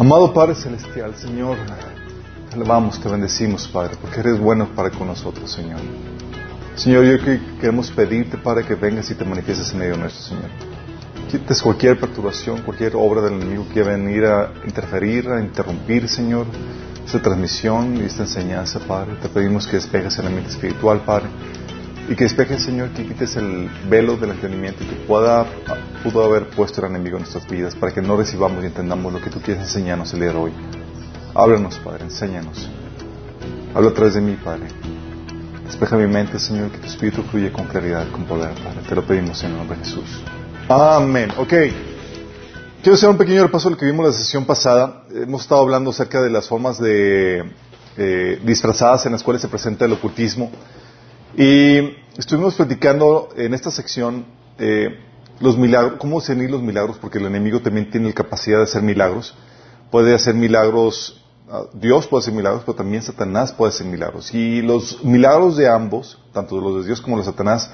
Amado Padre Celestial, Señor, te alabamos, te bendecimos, Padre, porque eres bueno para con nosotros, Señor. Señor, yo que queremos pedirte, Padre, que vengas y te manifiestes en medio nuestro, Señor. Quites cualquier perturbación, cualquier obra del enemigo que venir a interferir, a interrumpir, Señor, esta transmisión y esta enseñanza, Padre. Te pedimos que despejes el ambiente espiritual, Padre. Y que despejes, Señor, que quites el velo del entendimiento que pueda, pudo haber puesto el enemigo en nuestras vidas para que no recibamos y entendamos lo que tú quieres enseñarnos el día de hoy. Háblanos, Padre, enséñanos. Habla a través de mí, Padre. Despeja mi mente, Señor, que tu espíritu fluya con claridad, con poder, Padre. Te lo pedimos en el nombre de Jesús. Amén. Ok. Quiero hacer un pequeño repaso de lo que vimos la sesión pasada. Hemos estado hablando acerca de las formas de eh, disfrazadas en las cuales se presenta el ocultismo. Y estuvimos platicando en esta sección eh, los milagros, cómo discernir los milagros, porque el enemigo también tiene la capacidad de hacer milagros. Puede hacer milagros, uh, Dios puede hacer milagros, pero también Satanás puede hacer milagros. Y los milagros de ambos, tanto los de Dios como los de Satanás,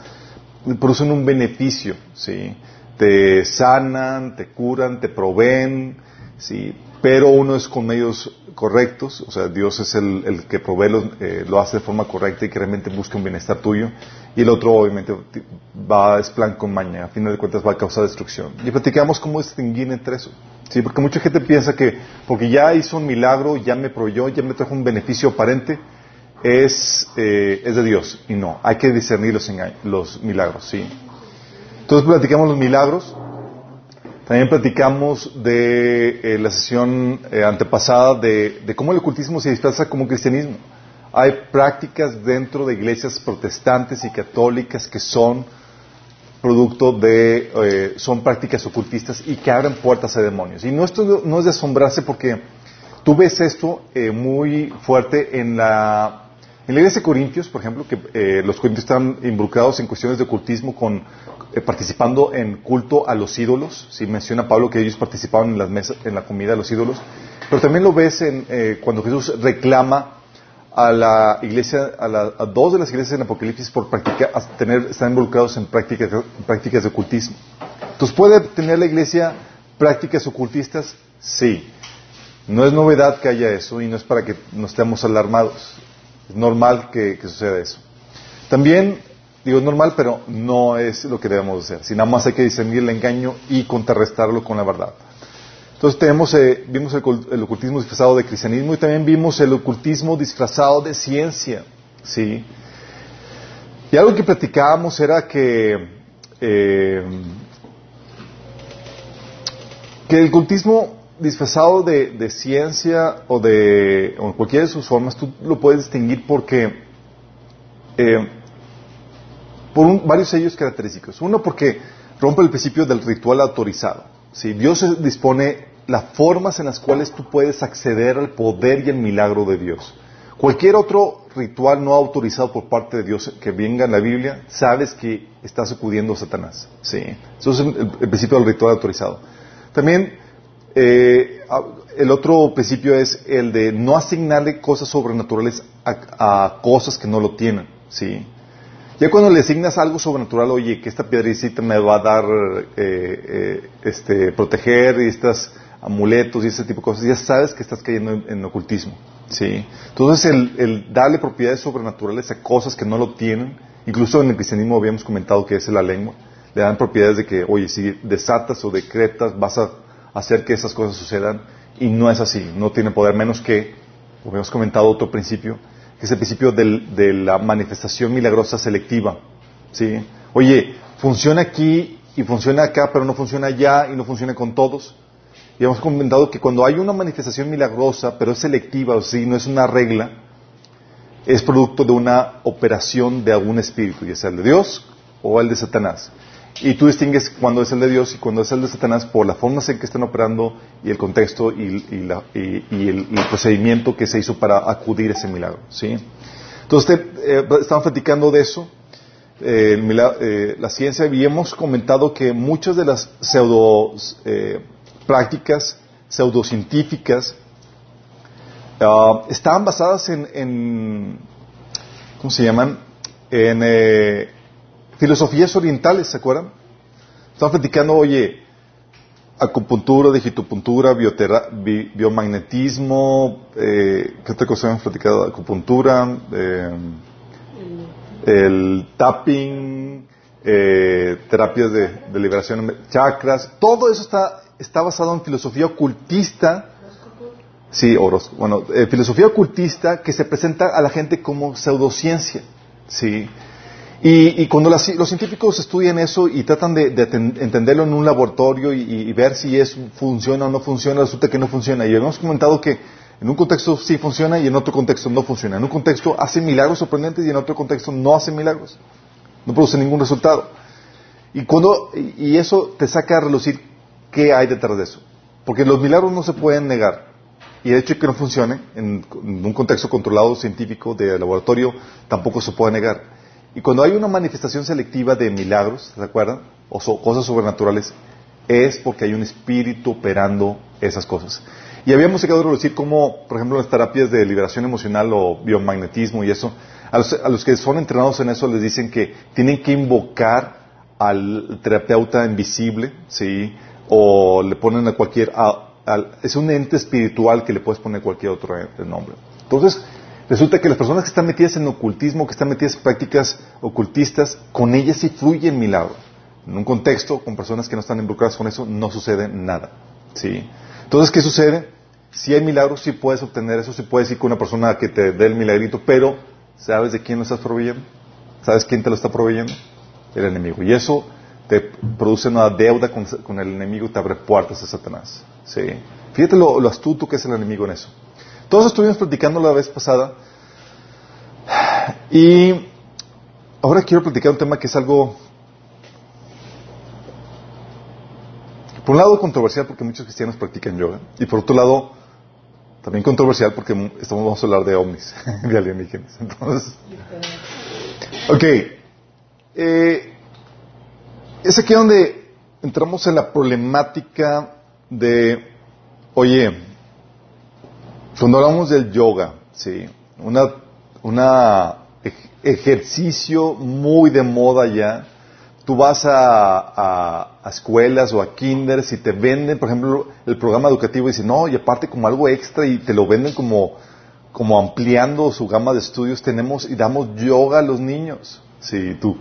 producen un beneficio, ¿sí? Te sanan, te curan, te proveen, ¿sí? Pero uno es con medios correctos, o sea, Dios es el, el que provee, los, eh, lo hace de forma correcta y que realmente busca un bienestar tuyo, y el otro obviamente va, es plan con maña, a fin de cuentas va a causar destrucción. Y platicamos cómo distinguir entre eso, ¿sí? Porque mucha gente piensa que porque ya hizo un milagro, ya me proveyó, ya me trajo un beneficio aparente, es, eh, es de Dios, y no, hay que discernir los, los milagros, ¿sí? Entonces platicamos los milagros, también platicamos de eh, la sesión eh, antepasada de, de, cómo el ocultismo se disfraza como cristianismo. Hay prácticas dentro de iglesias protestantes y católicas que son producto de, eh, son prácticas ocultistas y que abren puertas a demonios. Y no, esto no es de asombrarse porque tú ves esto muy fuerte en la, en la iglesia de Corintios, por ejemplo, que los corintios están involucrados en cuestiones de ocultismo con eh, participando en culto a los ídolos. Si menciona Pablo que ellos participaban en, las mesas, en la comida de los ídolos. Pero también lo ves en, eh, cuando Jesús reclama a la iglesia, a, la, a, dos de las iglesias en Apocalipsis por practicar, tener, estar involucrados en prácticas, prácticas de ocultismo. Entonces, ¿puede tener la iglesia prácticas ocultistas? Sí. No es novedad que haya eso y no es para que nos estemos alarmados. Es normal que, que suceda eso. También Digo, es normal, pero no es lo que debemos hacer. Si nada más hay que discernir el engaño y contrarrestarlo con la verdad. Entonces tenemos, eh, vimos el, ocultismo disfrazado de cristianismo y también vimos el ocultismo disfrazado de ciencia. ¿sí? Y algo que platicábamos era que, eh, que el ocultismo disfrazado de, de ciencia o de o cualquiera de sus formas, tú lo puedes distinguir porque eh, por un, varios sellos característicos. Uno, porque rompe el principio del ritual autorizado. Si Dios dispone las formas en las cuales tú puedes acceder al poder y el milagro de Dios. Cualquier otro ritual no autorizado por parte de Dios que venga en la Biblia, sabes que estás acudiendo a Satanás. Sí. Eso es el, principio del ritual autorizado. También, eh, el otro principio es el de no asignarle cosas sobrenaturales a, a cosas que no lo tienen. Sí. Ya cuando le asignas algo sobrenatural, oye, que esta piedrecita me va a dar, eh, eh, este, proteger y estas amuletos y ese tipo de cosas, ya sabes que estás cayendo en, ocultismo, ¿sí? Entonces, el, el, darle propiedades sobrenaturales a cosas que no lo tienen, incluso en el cristianismo habíamos comentado que es la lengua, le dan propiedades de que, oye, si desatas o decretas, vas a hacer que esas cosas sucedan, y no es así, no tiene poder menos que, como habíamos comentado otro principio, que es el principio del, de la manifestación milagrosa selectiva. ¿sí? Oye, funciona aquí y funciona acá, pero no funciona allá y no funciona con todos. Y hemos comentado que cuando hay una manifestación milagrosa, pero es selectiva, o sea, no es una regla, es producto de una operación de algún espíritu, ya sea el de Dios o el de Satanás. Y tú distingues cuando es el de Dios y cuando es el de Satanás por las formas en que están operando y el contexto y, la, y, el, procedimiento que se hizo para acudir a ese milagro. ¿sí? Entonces, eh, estamos platicando de eso, eh, eh, la ciencia, y hemos comentado que muchas de las pseudo eh, prácticas pseudocientíficas uh, estaban basadas en, en, ¿cómo se llaman? En filosofías orientales, ¿se acuerdan? Estamos platicando, oye, acupuntura, digitopuntura, biomagnetismo, eh, ¿qué otra cosa hemos platicado? Acupuntura, eh, el tapping, eh, terapias de, de, liberación, chakras, todo eso está, está basado en filosofía ocultista. Sí, oros, bueno, eh, filosofía ocultista que se presenta a la gente como pseudociencia. Sí. Y, cuando los científicos estudian eso y tratan de, entenderlo en un laboratorio y, ver si es, funciona o no funciona, resulta que no funciona. Y hemos comentado que en un contexto sí funciona y en otro contexto no funciona. En un contexto hace milagros sorprendentes y en otro contexto no hace milagros. No produce ningún resultado. Y, cuando, y eso te saca a relucir qué hay detrás de eso. Porque los milagros no se pueden negar. Y el hecho de que no funcione en un contexto controlado científico de laboratorio tampoco se puede negar. Y cuando hay una manifestación selectiva de milagros, ¿se acuerdan? O cosas sobrenaturales, es porque hay un espíritu operando esas cosas. Y habíamos llegado a decir cómo, por ejemplo, las terapias de liberación emocional o biomagnetismo y eso, a los, que son entrenados en eso les dicen que tienen que invocar al terapeuta invisible, ¿sí? O le ponen a cualquier... es un ente espiritual que le puedes poner cualquier otro nombre. Entonces, Resulta que las personas que están metidas en ocultismo, que están metidas en prácticas ocultistas, con ellas sí fluye el milagro. En un contexto, con personas que no están involucradas con eso, no sucede nada. ¿sí? Entonces, ¿qué sucede? Si hay milagros, sí puedes obtener eso, sí puedes ir con una persona que te dé el milagrito, pero ¿sabes de quién lo estás proveyendo? ¿Sabes quién te lo está proveyendo? El enemigo. Y eso te produce una deuda con, el enemigo te abre puertas a Satanás. ¿sí? Fíjate lo astuto que es el enemigo en eso. Todos estuvimos platicando la vez pasada y ahora quiero platicar un tema que es algo, por un lado controversial porque muchos cristianos practican yoga y por otro lado también controversial porque estamos vamos a hablar de ovnis, de alienígenas. Entonces, ok, eh, es aquí donde entramos en la problemática de, oye, cuando hablamos del yoga, sí, una, una ejercicio muy de moda ya, tú vas a, a, escuelas o a kinders y te venden, por ejemplo, el programa educativo y dicen, no, y aparte como algo extra y te lo venden como, como ampliando su gama de estudios, tenemos y damos yoga a los niños. Sí, tú,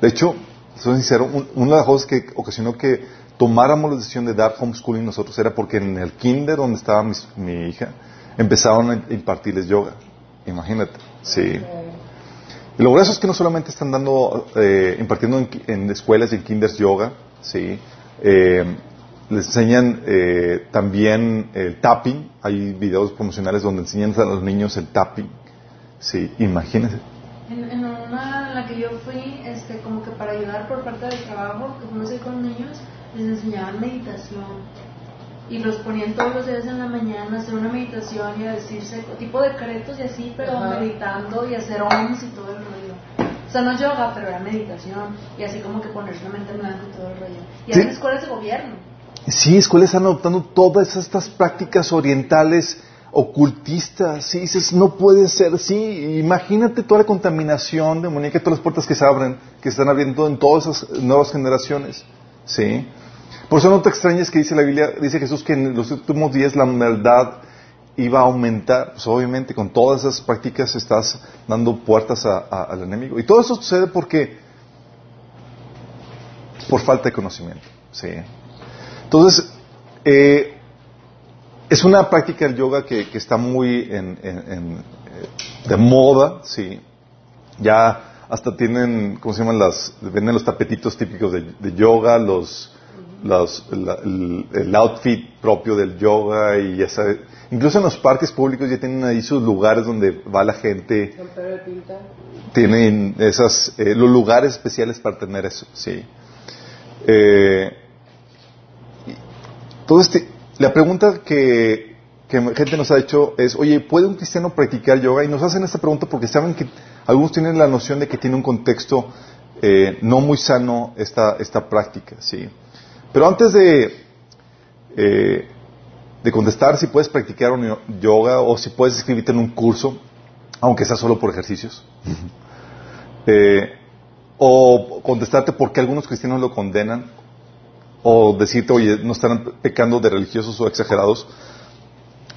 de hecho, soy sincero, una de las cosas que ocasionó que tomáramos la decisión de dar homeschooling nosotros era porque en el kinder donde estaba mi, hija, empezaron a impartirles yoga. Imagínate, sí. Y lo grueso es que no solamente están dando, eh, impartiendo en, escuelas y en kinders yoga, sí. Eh, les enseñan eh, también el tapping. Hay videos promocionales donde enseñan a los niños el tapping. Sí, imagínense. En, una en la que yo fui, este, como que para ayudar por parte del trabajo, que fuimos con niños, les enseñaban meditación y los ponían todos los días en la mañana a hacer una meditación y a decirse tipo decretos y así, pero meditando y hacer oms y todo el rollo. O sea, no yoga, pero era meditación y así como que ponerse la mente en blanco y todo el rollo. Y hay escuelas de gobierno. Sí, escuelas están adoptando todas estas prácticas orientales ocultistas. Sí, dices, no puede ser así. Imagínate toda la contaminación demoníaca, todas las puertas que se abren, que se están abriendo en todas esas nuevas generaciones. Sí. Por eso no te extrañes que dice la Biblia, dice Jesús que en los últimos días la maldad iba a aumentar. Pues obviamente con todas esas prácticas estás dando puertas al enemigo. Y todo eso sucede porque por falta de conocimiento. ¿sí? Entonces, eh, es una práctica del yoga que, está muy en, eh, de moda, sí. Ya hasta tienen, ¿cómo se llaman las? Venden los tapetitos típicos de yoga, los el, outfit propio del yoga y esa, incluso en los parques públicos ya tienen ahí sus lugares donde va la gente. Tienen esas, eh, los lugares especiales para tener eso, sí. Eh, todo este, la pregunta que, que gente nos ha hecho es, oye, ¿puede un cristiano practicar yoga? Y nos hacen esta pregunta porque saben que algunos tienen la noción de que tiene un contexto eh, no muy sano esta, esta práctica, ¿sí? Pero antes de, eh, de contestar si puedes practicar un yoga o si puedes escribirte en un curso, aunque sea solo por ejercicios, eh, o contestarte por qué algunos cristianos lo condenan, o decirte, oye, no están pecando de religiosos o exagerados,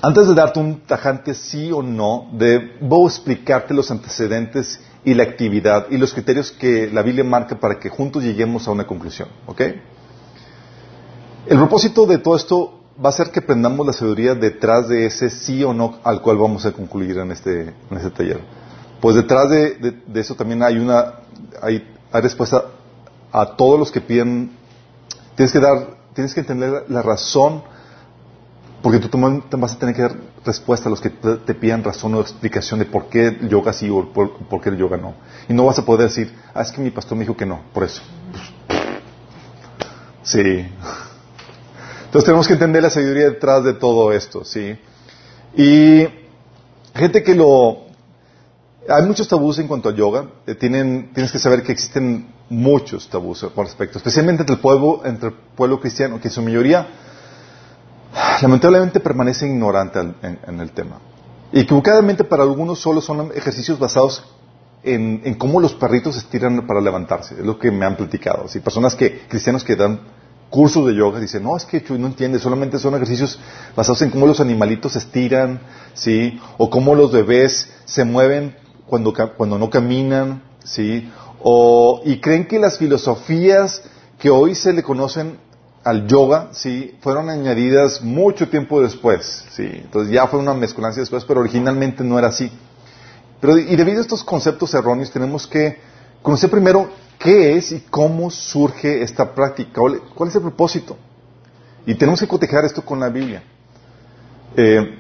antes de darte un tajante sí o no, debo explicarte los antecedentes y la actividad y los criterios que la Biblia marca para que juntos lleguemos a una conclusión. ¿Ok? El propósito de todo esto va a ser que aprendamos la sabiduría detrás de ese sí o no al cual vamos a concluir en este, en este taller. Pues detrás de, eso también hay una hay, respuesta a todos los que piden. Tienes que dar, tienes que entender la razón porque tú vas a tener que dar respuesta a los que te, pidan razón o explicación de por qué el yoga sí o por, qué el yoga no. Y no vas a poder decir, ah, es que mi pastor me dijo que no, por eso. Sí. Entonces tenemos que entender la sabiduría detrás de todo esto, ¿sí? Y gente que lo... Hay muchos tabús en cuanto al yoga. Eh, tienes que saber que existen muchos tabús con respecto, especialmente entre el pueblo, entre el pueblo cristiano, que en su mayoría lamentablemente permanece ignorante en, el tema. Y equivocadamente para algunos solo son ejercicios basados en, cómo los perritos estiran para levantarse. Es lo que me han platicado. Si personas que, cristianos que dan cursos de yoga, dicen, no, es que no entiende, solamente son ejercicios basados en cómo los animalitos estiran, ¿sí? O cómo los bebés se mueven cuando, cuando no caminan, ¿sí? O, y creen que las filosofías que hoy se le conocen al yoga, sí, fueron añadidas mucho tiempo después, sí. Entonces ya fue una mezcolancia después, pero originalmente no era así. Pero y debido a estos conceptos erróneos tenemos que conocer primero qué es y cómo surge esta práctica, cuál es el propósito. Y tenemos que cotejar esto con la Biblia. Eh,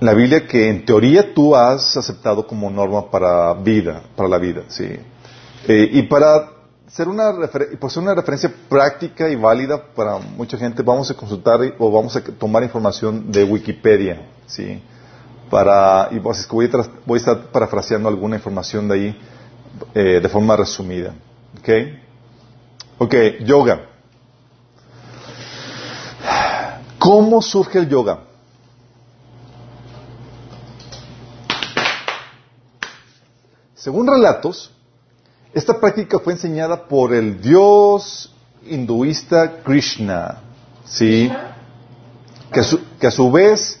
la Biblia que en teoría tú has aceptado como norma para vida, para la vida, sí. Eh, y para ser una, pues una referencia práctica y válida para mucha gente, vamos a consultar o vamos a tomar información de Wikipedia, ¿sí? Para, y pues, voy, a voy a estar parafraseando alguna información de ahí eh, de forma resumida. ¿Ok? Ok, yoga. ¿Cómo surge el yoga? Según relatos, esta práctica fue enseñada por el dios hinduista Krishna, ¿sí? Que a su, que a su vez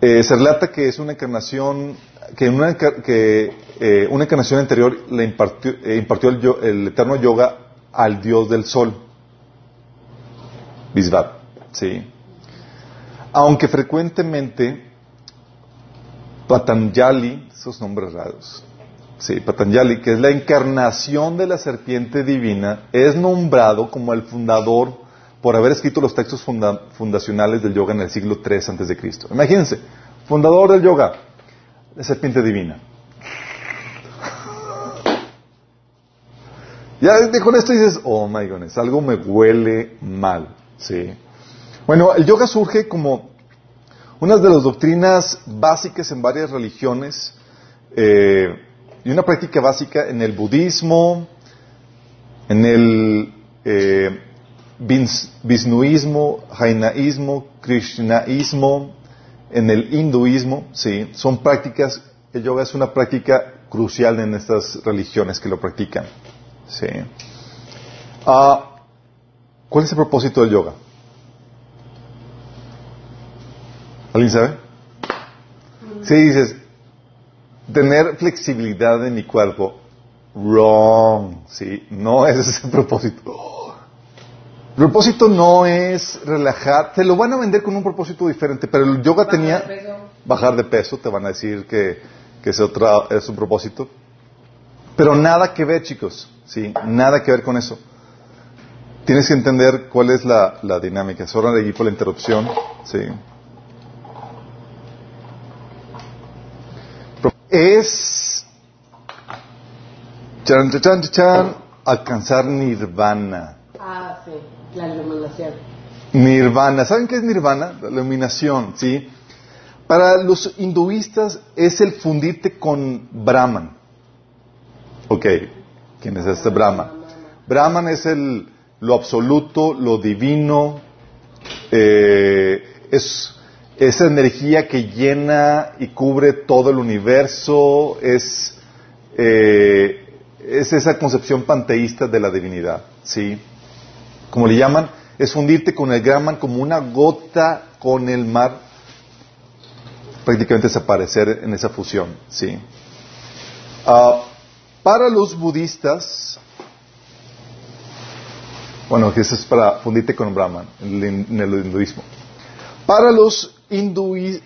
eh, se relata que es una encarnación, que una, que, eh, una encarnación anterior le impartió, eh, impartió el, el, eterno yoga al dios del sol, Visvat, ¿sí? Aunque frecuentemente Patanjali, esos nombres raros, sí, Patanjali, que es la encarnación de la serpiente divina, es nombrado como el fundador por haber escrito los textos fundacionales del yoga en el siglo III antes de Cristo. Imagínense, fundador del yoga, la serpiente divina. Ya con esto dices, oh my goodness, algo me huele mal, sí. Bueno, el yoga surge como una de las doctrinas básicas en varias religiones. Eh, y una práctica básica en el budismo, en el eh, Vishnuismo, Jainaísmo, Krishnaísmo, en el hinduismo, sí, son prácticas, el yoga es una práctica crucial en estas religiones que lo practican. Sí. Ah, ¿Cuál es el propósito del yoga? ¿Alguien sabe? Sí, dices, tener flexibilidad en mi cuerpo. Wrong, ¿sí? No es ese el propósito. El propósito no es relajar, te lo van a vender con un propósito diferente, pero el yoga tenía bajar de peso, te van a decir que, que es, otra, es un propósito. Pero nada que ver, chicos, ¿sí? Nada que ver con eso. Tienes que entender cuál es la, la dinámica. Solo de allí por la interrupción, ¿sí? es chan, chan, chan, alcanzar nirvana. Ah, la iluminación. Nirvana, ¿saben qué es nirvana? La iluminación, ¿sí? Para los hinduistas es el fundirte con Brahman. Ok, ¿quién es este Brahman? Brahman es el, lo absoluto, lo divino, eh, es esa energía que llena y cubre todo el universo, es, eh, es esa concepción panteísta de la divinidad. ¿sí? Como le llaman, es fundirte con el Brahman como una gota con el mar, prácticamente desaparecer en esa fusión, ¿sí? Ah, para los budistas, bueno, eso es para fundirte con Brahman en el hinduismo. Para los,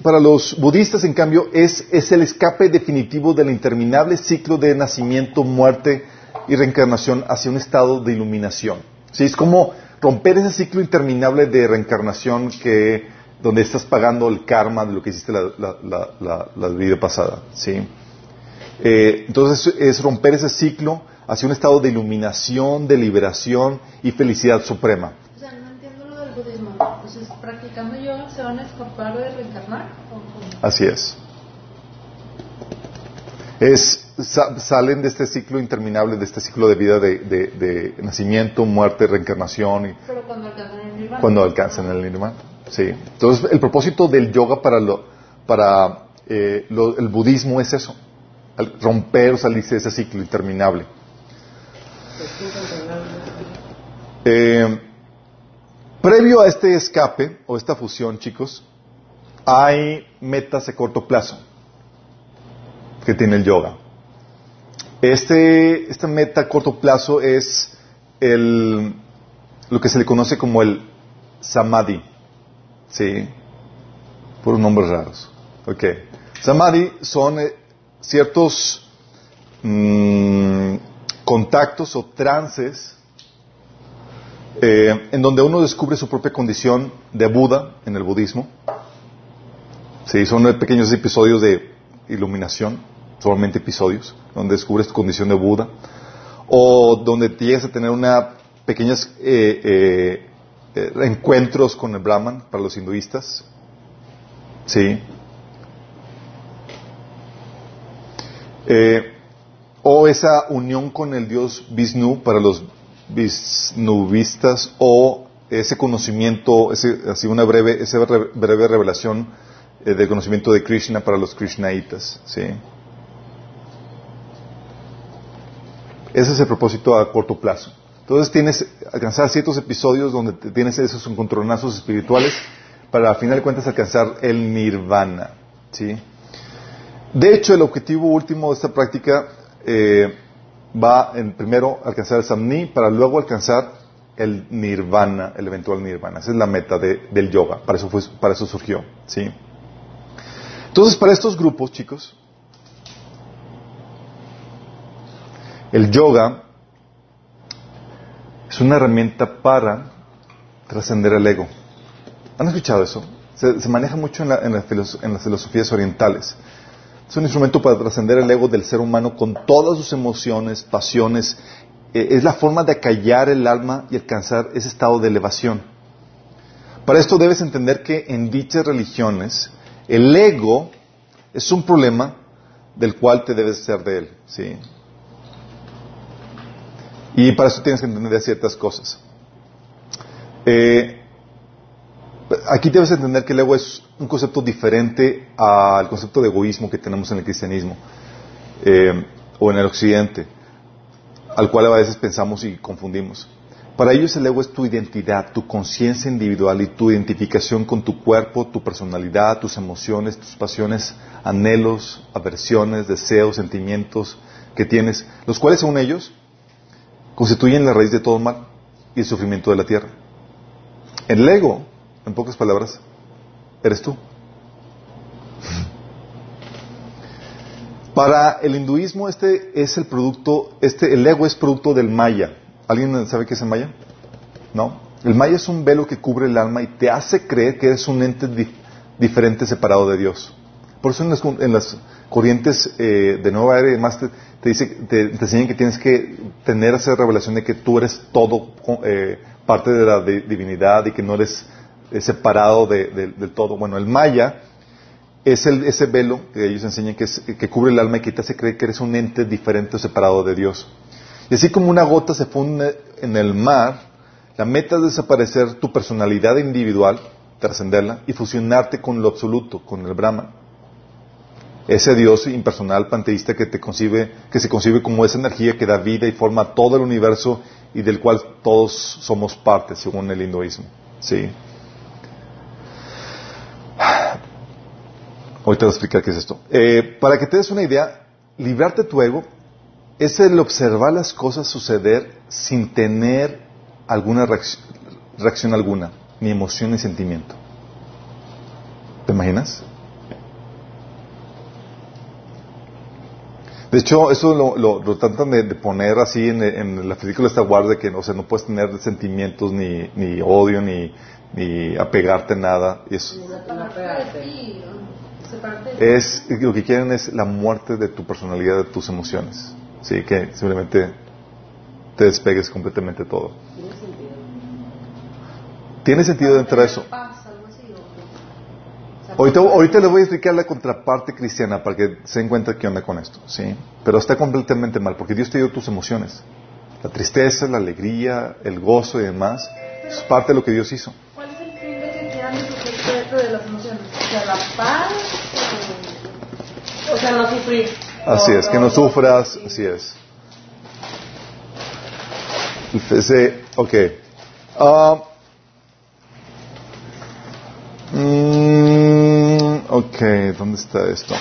para los budistas, en cambio, es, es el escape definitivo del interminable ciclo de nacimiento, muerte y reencarnación hacia un estado de iluminación. ¿Sí? Es como romper ese ciclo interminable de reencarnación que, donde estás pagando el karma de lo que hiciste la, vida pasada. ¿sí? Eh, entonces es romper ese ciclo hacia un estado de iluminación, de liberación y felicidad suprema. O sea, no entiendo lo del budismo. Entonces, practicando yoga se van a escapar de reencarnar. Así es. Es salen de este ciclo interminable, de este ciclo de vida de, nacimiento, muerte, reencarnación. Y Pero cuando alcanzan el nirvana. Cuando alcanzan el nirvana. Sí. Entonces, el propósito del yoga para, lo, para eh, el budismo es eso: romper o salirse de ese ciclo interminable. Eh, previo a este escape o esta fusión, chicos, hay metas a corto plazo que tiene el yoga. Este, esta meta a corto plazo es el, lo que se le conoce como el samadhi. ¿Sí? Por nombres raros. Ok. Samadhi son eh, ciertos mm, contactos o trances eh, en donde uno descubre su propia condición de Buda en el budismo. Sí, son pequeños episodios de iluminación, solamente episodios, donde descubres tu condición de Buda, o donde llegas a tener una pequeños eh, eh, encuentros con el Brahman para los hinduistas. Sí. o esa unión con el dios Vishnu para los visnuvistas o ese conocimiento, ese, así una breve, esa breve revelación eh, del conocimiento de Krishna para los Krishnaitas, ¿sí? Ese es el propósito a corto plazo. Entonces tienes alcanzar ciertos episodios donde tienes esos encontronazos espirituales para al final de cuentas alcanzar el nirvana, ¿sí? De hecho, el objetivo último de esta práctica eh, va en primero alcanzar el samni para luego alcanzar el nirvana, el eventual nirvana. Esa es la meta del yoga. Para eso, para eso surgió. ¿sí? Entonces, para estos grupos, chicos, el yoga es una herramienta para trascender el ego. ¿Han escuchado eso? Se, maneja mucho en, en las filosofías orientales. Es un instrumento para trascender el ego del ser humano con todas sus emociones, pasiones. Eh, es la forma de acallar el alma y alcanzar ese estado de elevación. Para esto debes entender que en dichas religiones el ego es un problema del cual te debes ser de él. ¿sí? Y para eso tienes que entender ciertas cosas. Eh, aquí debes entender que el ego es un concepto diferente al concepto de egoísmo que tenemos en el cristianismo eh, o en el occidente, al cual a veces pensamos y confundimos. Para ellos el ego es tu identidad, tu conciencia individual y tu identificación con tu cuerpo, tu personalidad, tus emociones, tus pasiones, anhelos, aversiones, deseos, sentimientos que tienes, los cuales según ellos constituyen la raíz de todo mal y el sufrimiento de la tierra. El ego en pocas palabras, eres tú. Para el hinduismo este es el producto, este, el ego es producto del maya. ¿Alguien sabe qué es el maya? ¿No? El maya es un velo que cubre el alma y te hace creer que eres un ente diferente separado de Dios. Por eso en las, corrientes eh, de Nueva Era y demás te, dice, te, enseñan que tienes que tener esa revelación de que tú eres todo eh, parte de la divinidad y que no eres separado del todo. Bueno, el maya es el, ese velo que ellos enseñan que, que cubre el alma y que te hace creer que eres un ente diferente o separado de Dios. Y así como una gota se funde en el mar, la meta es desaparecer tu personalidad individual, trascenderla y fusionarte con lo absoluto, con el Brahman. Ese Dios impersonal, panteísta que te concibe, que se concibe como esa energía que da vida y forma todo el universo y del cual todos somos parte, según el hinduismo. Sí. Hoy te voy a explicar qué es esto. Eh, para que te des una idea, librarte de tu ego es el observar las cosas suceder sin tener alguna reacción, alguna, ni emoción ni sentimiento. ¿Te imaginas? De hecho, eso lo, tratan de, poner así en, la película esta guardia que o sea, no puedes tener sentimientos ni, ni odio ni, ni apegarte a nada. Y eso, es lo que quieren es la muerte de tu personalidad, de tus emociones. Sí, que simplemente te despegues completamente todo. ¿Tiene sentido? ¿Tiene sentido dentro de eso? Ahorita, ahorita les voy a explicar la contraparte cristiana para que se den cuenta qué onda con esto, ¿sí? Pero está completamente mal, porque Dios te dio tus emociones. La tristeza, la alegría, el gozo y demás, es parte de lo que Dios hizo. ¿Cuál es el fin de que de las emociones? O sea, la paz, o sea, no sufrir. Así es, que no sufras, así es. ok. Uh, ok, ¿dónde está esto?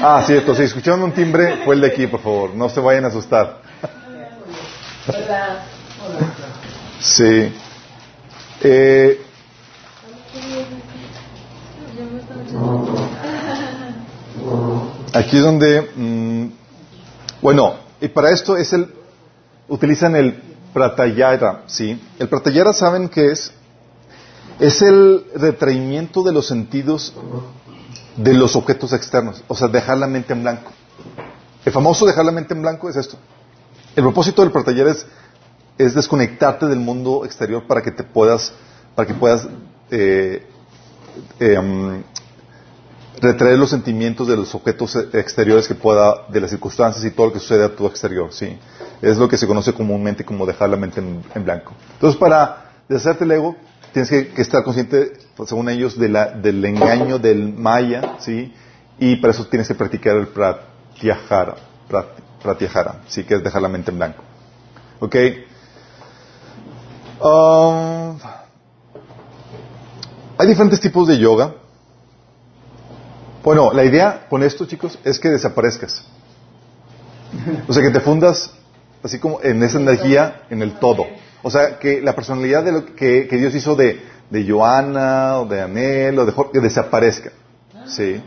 Ah, cierto, si escucharon un timbre, fue el de aquí, por favor. No se vayan a asustar. Sí. Eh, Aquí es donde, mm, bueno, y para esto es el, utilizan el pratayara, ¿sí? El pratayara, ¿saben qué es? Es el retraimiento de los sentidos de los objetos externos, o sea, dejar la mente en blanco. El famoso dejar la mente en blanco es esto. El propósito del pratayara es, es desconectarte del mundo exterior para que te puedas, para que puedas eh, eh, mm, retraer los sentimientos de los objetos exteriores que pueda, de las circunstancias y todo lo que sucede a tu exterior, sí. Es lo que se conoce comúnmente como dejar la mente en, blanco. Entonces, para deshacerte el ego, tienes que, estar consciente, según ellos, de la, del engaño del maya, sí. Y para eso tienes que practicar el pratyahara, pratyahara, sí, que es dejar la mente en blanco. ¿Ok? Um, hay diferentes tipos de yoga. Bueno, la idea con esto, chicos, es que desaparezcas. O sea, que te fundas así como en esa energía, en el todo. O sea, que la personalidad de lo que, Dios hizo de, de Joana o de Anel o de Jorge, que desaparezca. Sí.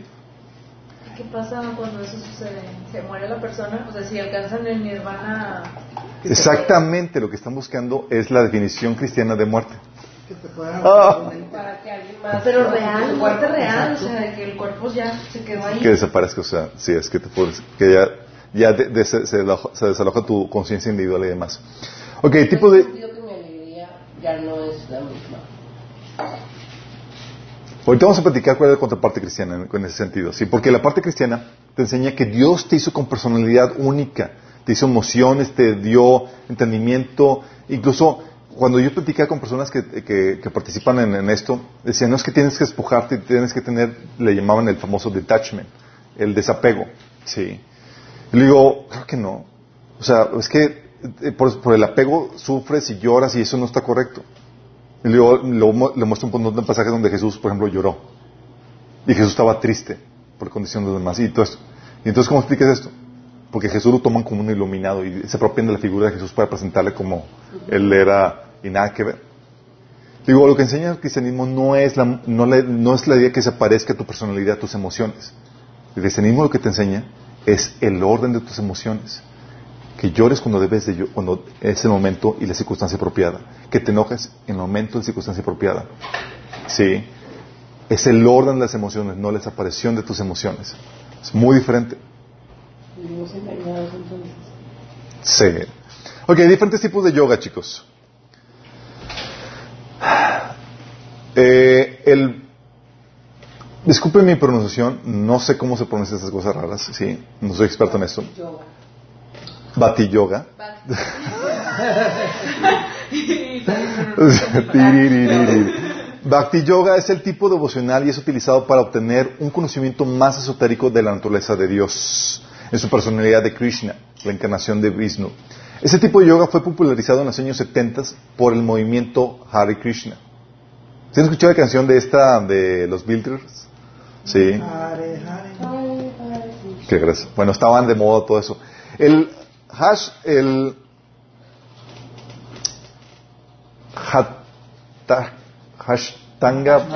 ¿Qué pasa cuando eso sucede? ¿Se muere la persona? O sea, si alcanzan el nirvana... Exactamente, lo que están buscando es la definición cristiana de muerte. Ah. Pero real, muerte real, o sea, que el cuerpo ya se quedó ahí. Que desaparezca, o sea, sí, es que, te puedes, que ya, ya se, se, desaloja tu conciencia individual y demás. Ok, tipo de... ya no es la misma. Ahorita vamos a platicar cuál es la contraparte cristiana en ese sentido, ¿sí? Porque la parte cristiana te enseña que Dios te hizo con personalidad única, te hizo emociones, te dio entendimiento, incluso cuando yo platicaba con personas que, que, participan en, esto, decían, no es que tienes que despojarte, tienes que tener, le llamaban el famoso detachment, el desapego. Sí. Y le digo, creo que no. O sea, es que eh, por, el apego sufres y lloras y eso no está correcto. Y le, muestro un, pasaje donde Jesús, por ejemplo, lloró. Y Jesús estaba triste por condición de los demás. Y, todo esto. y entonces, ¿cómo explicas esto? porque Jesús lo toman como un iluminado y se apropian de la figura de Jesús para presentarle como él era y nada que ver. Digo, lo que enseña el cristianismo no es la, no, es la idea que se aparezca a tu personalidad, a tus emociones. El cristianismo lo que te enseña es el orden de tus emociones. Que llores cuando debes de cuando es el momento y la circunstancia apropiada. Que te enojes en el momento y circunstancia apropiada. Sí. Es el orden de las emociones, no la desaparición de tus emociones. Es muy diferente. Sí. Ok, diferentes tipos de yoga, chicos. Eh, el, disculpe mi pronunciación, no sé cómo se pronuncian estas cosas raras, sí, no soy experto en esto. Bati yoga. Bhakti Yoga es el tipo devocional y es utilizado para obtener un conocimiento más esotérico de la naturaleza de Dios, en su personalidad de Krishna, la encarnación de Vishnu. Ese tipo de yoga fue popularizado en los años 70 por el movimiento Hare Krishna. ¿Se han escuchado la canción de esta, de los Beatles? Sí. Qué gracias. Bueno, estaban de moda todo eso. El hash, el hatta, hashtanga,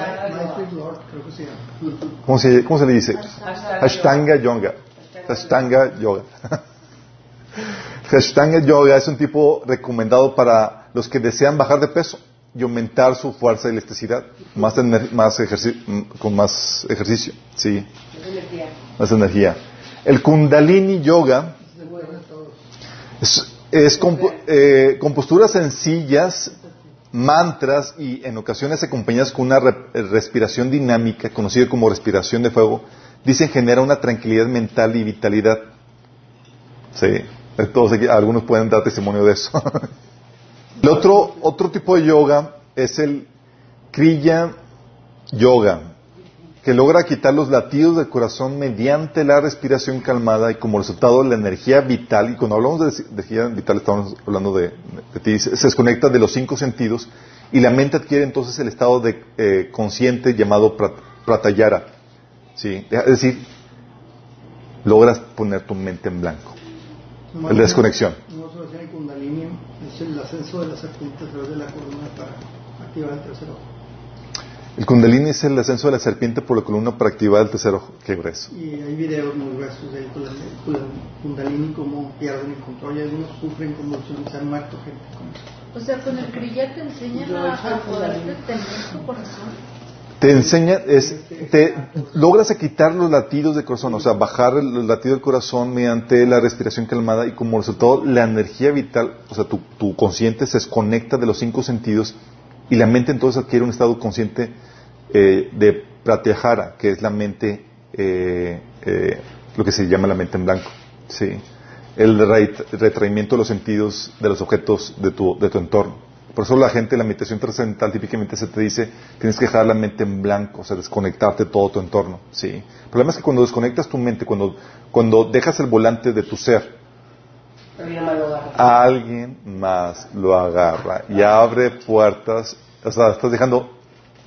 ¿cómo se, ¿cómo se le dice? Hashtanga yoga. Hashtanga yoga. Hashtanga yoga es un tipo recomendado para los que desean bajar de peso y aumentar su fuerza y elasticidad, más, más con más ejercicio, sí, más energía. El Kundalini Yoga es, es con, eh, sencillas, mantras y en ocasiones acompañadas con una re- respiración dinámica, conocida como respiración de fuego, dicen genera una tranquilidad mental y vitalidad. Sí, todos algunos pueden dar testimonio de eso. El otro, otro tipo de yoga es el Kriya Yoga, que logra quitar los latidos del corazón mediante la respiración calmada y como resultado la energía vital, y cuando hablamos de energía vital estamos hablando de, de ti, se desconecta de los cinco sentidos y la mente adquiere entonces el estado de eh, consciente llamado prat- pratayara. ¿sí? Es decir, logras poner tu mente en blanco. El desconexión. No se Kundalini, es el ascenso de la serpiente a través de la columna para activar el tercer ojo. El kundalini es el ascenso de la serpiente por la columna para activar el tercer ojo. Qué grueso. Y hay videos muy gruesos del Kundalini- Kundalini, cómo pierden el control y algunos sufren convulsiones, han muerto gente. O sea, con el Kriya te enseñan a, a poder detener tu corazón. Te enseña, es, te logras a quitar los latidos del corazón, o sea, bajar el, el latido del corazón mediante la respiración calmada y como resultado la energía vital, o sea, tu, tu consciente se desconecta de los cinco sentidos y la mente entonces adquiere un estado consciente eh, de pratyahara, que es la mente, eh, eh, lo que se llama la mente en blanco, sí, el re- retraimiento de los sentidos de los objetos de tu, de tu entorno. Por eso la gente, la meditación trascendental típicamente se te dice, tienes que dejar la mente en blanco, o sea, desconectarte de todo tu entorno. Sí. El problema es que cuando desconectas tu mente, cuando, cuando dejas el volante de tu ser, Alguien más lo agarra. y abre puertas, o sea, estás dejando,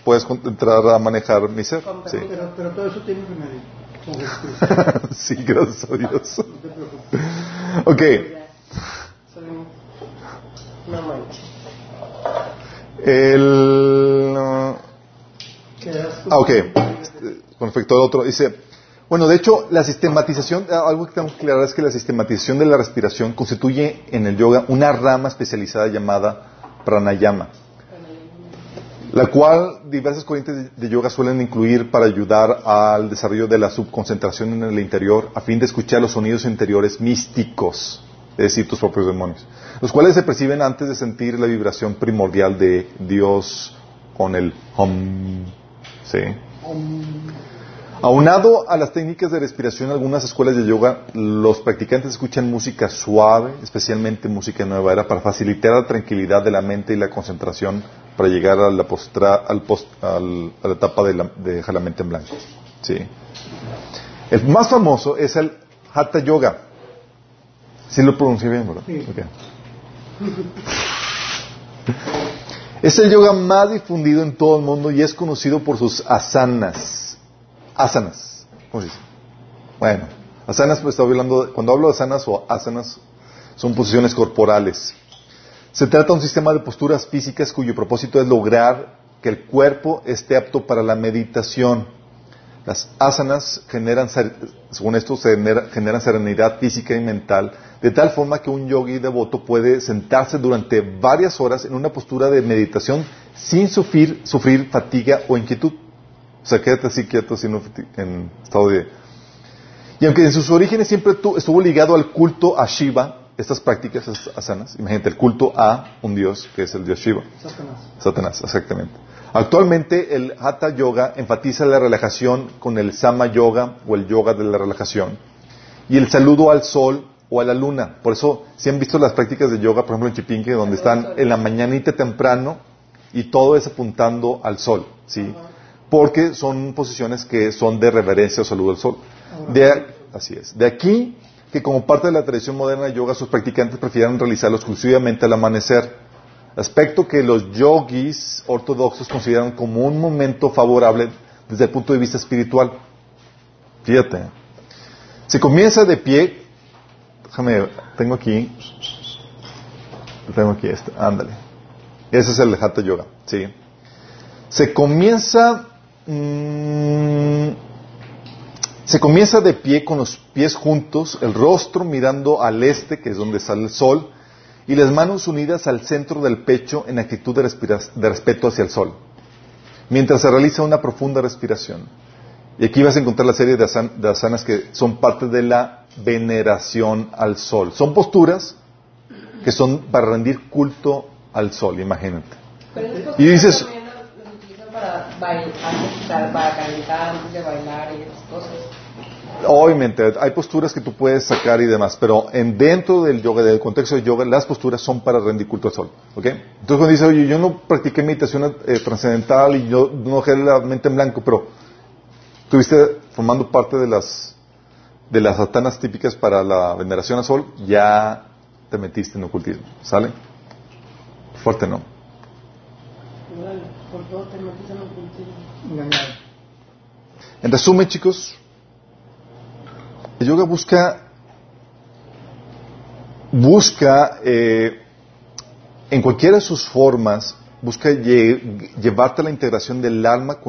puedes entrar a manejar mi ser. Sí, Pero, pero todo eso tiene remedio. Con Jesucristo. sí gracias a Dios. Preocupes. Ok, un- el... Ah, ok. Con respecto al otro, dice, bueno, de hecho, la sistematización, ah, algo que tengo que aclarar es que la sistematización de la respiración constituye en el yoga una rama especializada llamada pranayama, la cual diversas corrientes de yoga suelen incluir para ayudar al desarrollo de la subconcentración en el interior a fin de escuchar los sonidos interiores místicos, es decir, tus propios demonios, los cuales se perciben antes de sentir la vibración primordial de Dios con el hum. ¿sí? Aunado a las técnicas de respiración, en algunas escuelas de yoga, los practicantes escuchan música suave, especialmente música nueva era, para facilitar la tranquilidad de la mente y la concentración para llegar a la, postra, al post- al- a la etapa de, la, de dejar la mente en blanco. ¿sí? El más famoso es el Hatha Yoga. Sí lo pronuncié bien, ¿verdad? Sí. Es el yoga más difundido en todo el mundo y es conocido por sus asanas. Asanas. ¿Cómo se dice? Bueno, asanas, pues hablando, cuando hablo de asanas o asanas, son posiciones corporales. Se trata de un sistema de posturas físicas cuyo propósito es lograr que el cuerpo esté apto para la meditación. Las asanas generan, según esto, generan serenidad física y mental, de tal forma que un yogi devoto puede sentarse durante varias horas en una postura de meditación sin sufrir, sufrir fatiga o inquietud. O sea, quédate así quieto, así en, estado de... Y aunque en sus orígenes siempre tu- estuvo ligado al culto a Shiva, estas prácticas, asanas, imagínate, el culto a un dios, que es el dios Shiva. Satanás. Satanás, exactamente. Actualmente el Hatha Yoga enfatiza la relajación con el Sama Yoga o el yoga de la relajación y el saludo al sol o a la luna. Por eso, si han visto las prácticas de yoga, por ejemplo en Chipinque, donde están en la mañanita temprano y todo es apuntando al sol, ¿sí? Porque son posiciones que son de reverencia o saludo al sol. Así es. De aquí que como parte de la tradición moderna de yoga sus practicantes prefieren realizarlo exclusivamente al amanecer, aspecto que los yogis ortodoxos consideran como un momento favorable desde el punto de vista espiritual. Fíjate. Se comienza de pie, déjame, tengo aquí, tengo aquí este, ándale. Ese es el Hatha Yoga, ¿sí? Se comienza, mmm, se comienza de pie con los pies juntos, el rostro mirando al este, que es donde sale el sol, y las manos unidas al centro del pecho en actitud de, de respeto hacia el sol, mientras se realiza una profunda respiración. Y aquí vas a encontrar la serie de, asanas que son parte de la veneración al sol. Son posturas que son para rendir culto al sol, imagínate. y dices... Para, bailar, para calentar antes de bailar y esas cosas. Obviamente, hay posturas que tú puedes sacar y demás, pero en dentro del yoga, del contexto del yoga, las posturas son para rendir culto al sol. ¿ok? Entonces cuando dice, oye, yo no practiqué meditación eh, trascendental y yo no dejé la mente en blanco, pero estuviste formando parte de las de las satanas típicas para la veneración al sol, ya te metiste en ocultismo. ¿Sale? Fuerte no. En resumen, chicos, el yoga busca, busca eh, en cualquiera de sus formas, busca llevarte a la integración del alma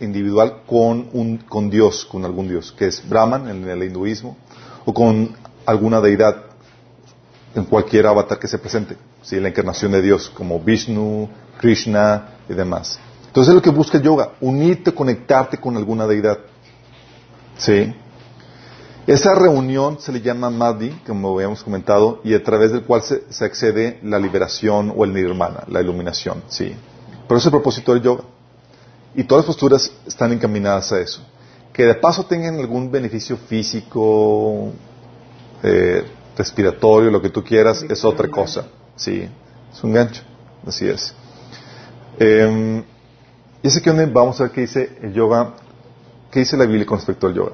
individual con, un, con Dios, con algún Dios, que es Brahman en el hinduismo, o con alguna deidad en cualquier avatar que se presente, ¿sí? la encarnación de Dios, como Vishnu, Krishna y demás. Entonces es lo que busca el yoga, unirte, conectarte con alguna deidad. ¿Sí? Esa reunión se le llama Madhi, como habíamos comentado, y a través del cual se, accede la liberación o el nirvana, la iluminación. Sí. Pero ese es el propósito del yoga. Y todas las posturas están encaminadas a eso. Que de paso tengan algún beneficio físico, eh, respiratorio, lo que tú quieras, es otra cosa. Sí, es un gancho. Así es. Eh, y ese que vamos a ver qué dice el yoga, qué dice la Biblia con respecto al yoga.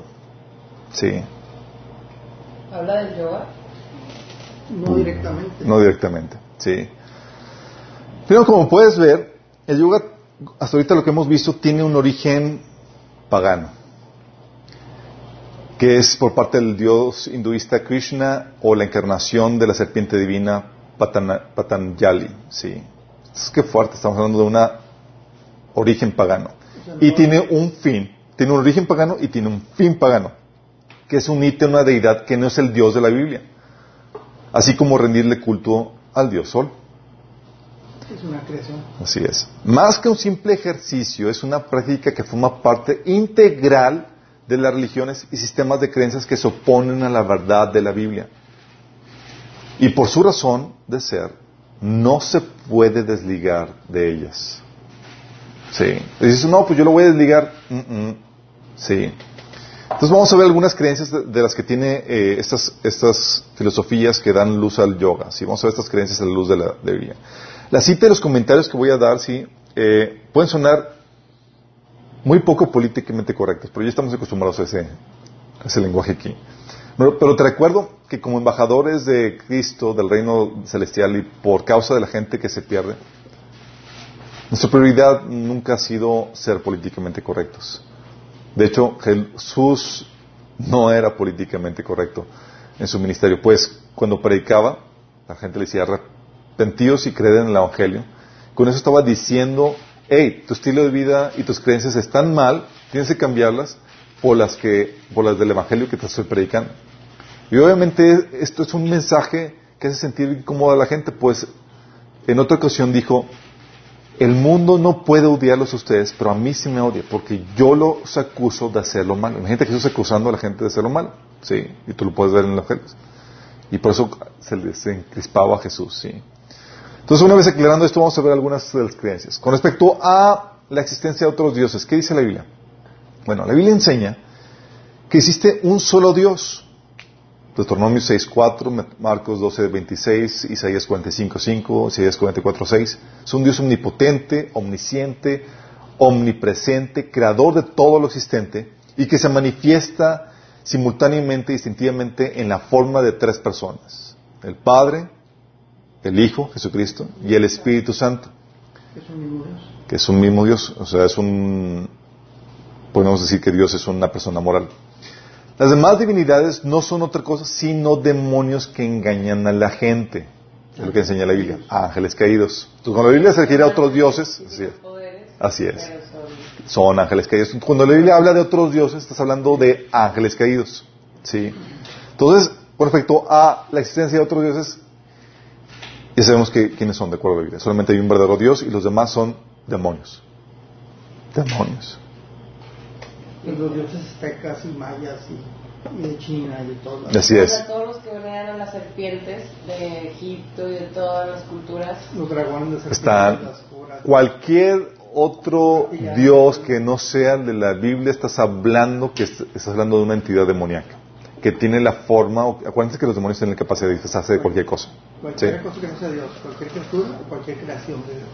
Sí. ¿Habla del yoga? No directamente. No directamente, sí. Pero como puedes ver, el yoga, hasta ahorita lo que hemos visto, tiene un origen pagano, que es por parte del dios hinduista Krishna o la encarnación de la serpiente divina Patanjali, sí. Es que fuerte, estamos hablando de un origen pagano. Y tiene un fin, tiene un origen pagano y tiene un fin pagano que es unirte a una deidad que no es el Dios de la Biblia. Así como rendirle culto al Dios Sol. Es una creación. Así es. Más que un simple ejercicio, es una práctica que forma parte integral de las religiones y sistemas de creencias que se oponen a la verdad de la Biblia. Y por su razón de ser, no se puede desligar de ellas. Sí. Y dices, no, pues yo lo voy a desligar. Sí. Entonces vamos a ver algunas creencias de, las que tiene eh, estas, estas filosofías que dan luz al yoga. ¿sí? Vamos a ver estas creencias a la luz de la Biblia. La cita y los comentarios que voy a dar, sí, eh, pueden sonar muy poco políticamente correctos, pero ya estamos acostumbrados a ese, ese lenguaje aquí. Pero, te recuerdo que como embajadores de Cristo, del reino celestial y por causa de la gente que se pierde, nuestra prioridad nunca ha sido ser políticamente correctos. De hecho, Jesús no era políticamente correcto en su ministerio, pues cuando predicaba, la gente le decía, arrepentíos y creed en el Evangelio. Con eso estaba diciendo, hey, tu estilo de vida y tus creencias están mal, tienes que cambiarlas por las, que, por las del Evangelio que te estoy predicando. Y obviamente esto es un mensaje que hace sentir incómodo a la gente, pues en otra ocasión dijo, el mundo no puede odiarlos a ustedes, pero a mí sí me odia, porque yo los acuso de hacer lo. Imagínate que Jesús acusando a la gente de hacer lo malo. Sí, y tú lo puedes ver en los ejemplos. Y por eso se les encrispaba a Jesús, sí. Entonces, una vez aclarando esto, vamos a ver algunas de las creencias. Con respecto a la existencia de otros dioses, ¿qué dice la Biblia? Bueno, la Biblia enseña que existe un solo Dios. Deuteronomio 6.4, Marcos 12.26, Isaías 45.5, Isaías 44.6. Es un Dios omnipotente, omnisciente, omnipresente, creador de todo lo existente y que se manifiesta simultáneamente y distintivamente en la forma de tres personas. El Padre, el Hijo, Jesucristo, y el Espíritu Santo. Es un mismo Dios. Que es un mismo Dios. O sea, es un... Podemos decir que Dios es una persona moral. Las demás divinidades no son otra cosa sino demonios que engañan a la gente. Es lo que enseña la Biblia. Ángeles caídos. Entonces, cuando la Biblia se refiere a otros dioses, así es. Así es. Son ángeles caídos. Cuando la Biblia habla de otros dioses, estás hablando de ángeles caídos. ¿Sí? Entonces, con respecto a la existencia de otros dioses, ya sabemos que, quiénes son de acuerdo a la Biblia. Solamente hay un verdadero Dios y los demás son demonios. Demonios. Y los dioses aztecas y mayas y, y de China y de lados. Así es. sea, todos los que veneran a las serpientes de Egipto y de todas las culturas. Los dragones de serpientes, Están las cobras. cualquier otro Dios que no sea el de la Biblia, estás hablando que est- estás hablando de una entidad demoníaca que tiene la forma, o- acuérdense que los demonios tienen la capacidad de disfrazarse de cualquier cosa. Cualquier Sí. cosa que no sea Dios, cualquier criatura o cualquier creación de Dios.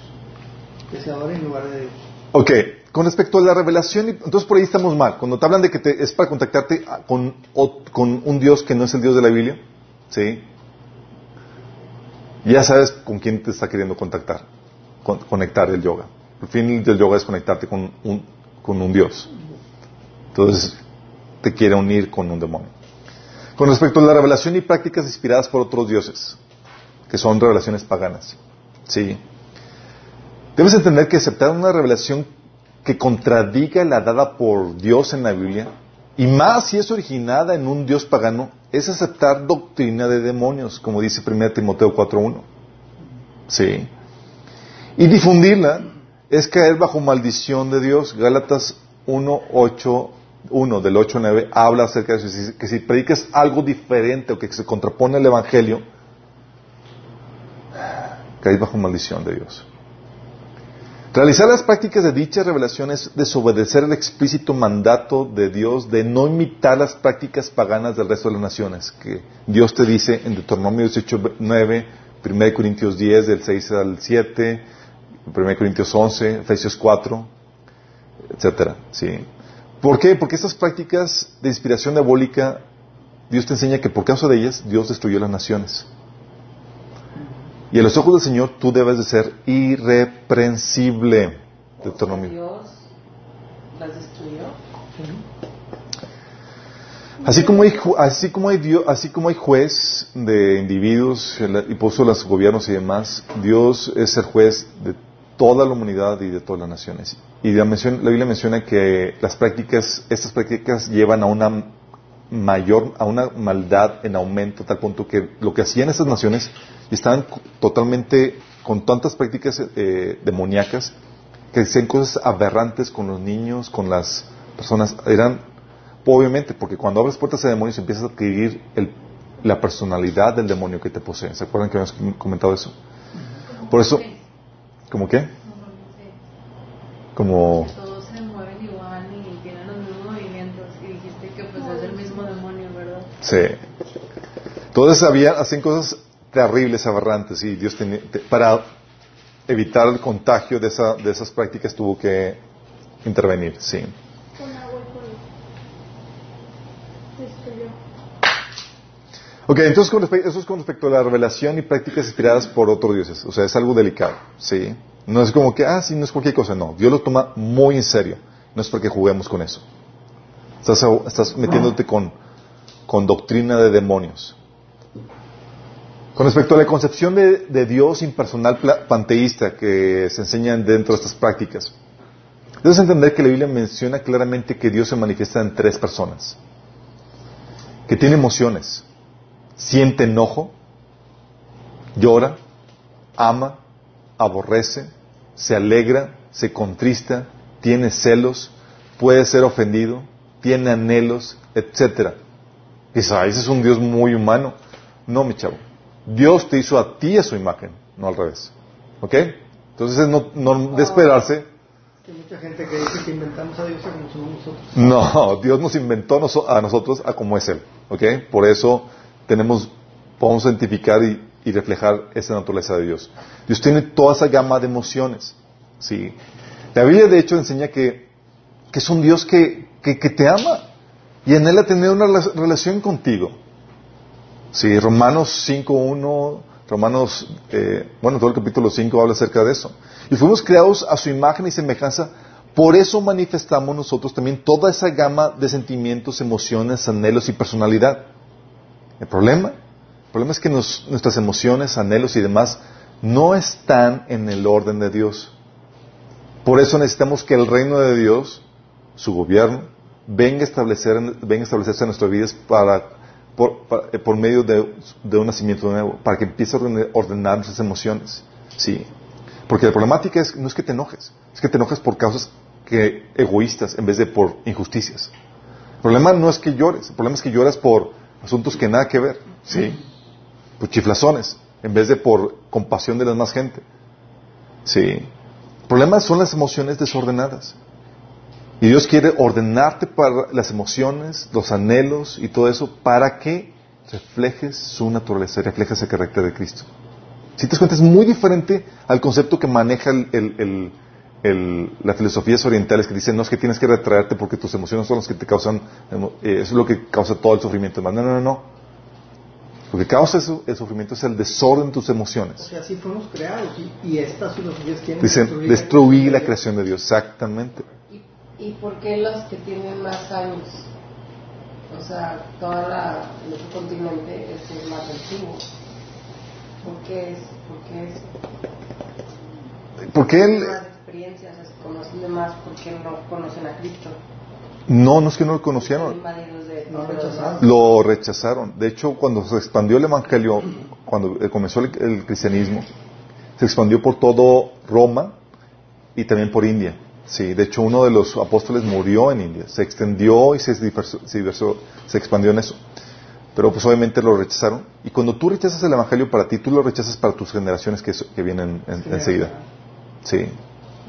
Que se adore en lugar de Dios. Ok, con respecto a la revelación, entonces por ahí estamos mal. Cuando te hablan de que te- es para contactarte con, con un Dios que no es el Dios de la Biblia, ¿sí? Ya sabes con quién te está queriendo contactar, con- conectar el yoga. El fin del yoga es conectarte con un, con un Dios. Entonces, te quiere unir con un demonio. Con respecto a la revelación y prácticas inspiradas por otros dioses, que son revelaciones paganas, ¿sí? Debes entender que aceptar una revelación que contradiga la dada por Dios en la Biblia, y más si es originada en un Dios pagano, es aceptar doctrina de demonios, como dice 1 Timoteo 4.1. Sí. Y difundirla es caer bajo maldición de Dios. Gálatas 1.8, 1 del 8 al 9 habla acerca de eso. Que si predicas algo diferente o que se contrapone al Evangelio, caes bajo maldición de Dios. Realizar las prácticas de dicha revelación es desobedecer el explícito mandato de Dios de no imitar las prácticas paganas del resto de las naciones, que Dios te dice en Deuteronomio 18, 9, 1 Corintios 10, del 6 al 7, 1 Corintios 11, Efesios 4, etcétera. ¿sí? ¿Por qué? Porque estas prácticas de inspiración diabólica, Dios te enseña que por causa de ellas, Dios destruyó las naciones. Y a los ojos del Señor tú debes de ser irreprensible. Deuteronomio. Dios las destruyó. Así como hay, así como hay, Dio- así como hay juez de individuos y puso los gobiernos y demás, Dios es el juez de toda la humanidad y de todas las naciones. Y la, la Biblia menciona que las prácticas, estas prácticas llevan a una mayor, a una maldad en aumento, a tal punto que lo que hacían esas naciones estaban totalmente con tantas prácticas eh, demoníacas que hacían cosas aberrantes con los niños, con las personas. Eran, obviamente, porque cuando abres puertas a demonios empiezas a adquirir el- la personalidad del demonio que te posee. ¿Se acuerdan que habíamos comentado eso? Por eso, ¿cómo qué? Como, Todos se mueven igual y tienen los mismos movimientos. Y dijiste que pues es el mismo demonio, ¿verdad? Sí. Entonces había, hacían cosas terribles, aberrantes, y Dios tenía, te- para evitar el contagio de, esa, de esas prácticas tuvo que intervenir, sí. Con agua y con destruyó. Ok, entonces con respe- eso es con respecto a la revelación y prácticas inspiradas por otros dioses. O sea, es algo delicado, ¿sí? No es como que, ah, sí, no es cualquier cosa. No, Dios lo toma muy en serio. No es porque juguemos con eso. Estás, estás metiéndote con, con doctrina de demonios. Con respecto a la concepción de, Dios impersonal panteísta que se enseñan dentro de estas prácticas, debes entender que la Biblia menciona claramente que Dios se manifiesta en tres personas, que tiene emociones, siente enojo, llora, ama, aborrece, se alegra, se contrista, tiene celos, puede ser ofendido, tiene anhelos, etcétera. Ese es un Dios muy humano. No, mi chavo. Dios te hizo a ti a su imagen, no al revés. ¿Ok? Entonces es no, no de esperarse. Hay mucha gente que dice que inventamos a Dios a como somos nosotros. No, Dios nos inventó a nosotros a como es Él. ¿Ok? Por eso tenemos, podemos identificar y, y reflejar esa naturaleza de Dios. Dios tiene toda esa gama de emociones. ¿sí? La Biblia, de hecho, enseña que, que es un Dios que, que, que te ama y anhela tener una rela- relación contigo. Sí, Romanos 5.1, Romanos, eh, bueno, todo el capítulo 5 habla acerca de eso. Y fuimos creados a su imagen y semejanza, por eso manifestamos nosotros también toda esa gama de sentimientos, emociones, anhelos y personalidad. El problema, problema es que nuestras emociones, anhelos y demás no están en el orden de Dios. Por eso necesitamos que el reino de Dios, su gobierno, venga a, establecer, venga a establecerse en nuestras vidas para, por, eh, medio de, un nacimiento nuevo, para que empiece a ordenar nuestras emociones. Sí. Porque la problemática es, no es que te enojes, es que te enojes por causas que, egoístas en vez de por injusticias. El problema no es que llores, el problema es que lloras por asuntos que nada que ver, ¿sí? Por chiflazones, en vez de por compasión de la más gente. Sí. El problema son las emociones desordenadas. Y Dios quiere ordenarte para las emociones, los anhelos y todo eso para que reflejes su naturaleza, reflejes el carácter de Cristo. Si te das cuenta, es muy diferente al concepto que maneja el- el- el- las filosofías orientales que dicen, no es que tienes que retraerte porque tus emociones son las que te causan, eh, eso es lo que causa todo el sufrimiento. No, no, no, no. Lo que causa eso- el sufrimiento es el desorden de tus O emociones. sea, así fuimos creados y, y estas filosofías quieren Dicen, destruir la creación de Dios, exactamente. ¿Y, ¿Y por qué los que tienen más años? O sea, toda la, el continente es el más antiguo. ¿Por qué es? ¿Por qué es? Porque él, Más experiencias, se conocen de más porque no conocen a Cristo. no, no es que no lo conocieron, No rechazaron. lo rechazaron. De hecho, cuando se expandió el evangelio, cuando eh, comenzó el, el cristianismo, se expandió por todo Roma y también por India. Sí, de hecho, uno de los apóstoles murió en India, se extendió y se, dispersó- se, dispersó- se expandió en eso. Pero pues obviamente lo rechazaron. Y cuando tú rechazas el evangelio para ti, tú lo rechazas para tus generaciones que, que vienen en- enseguida. Sí.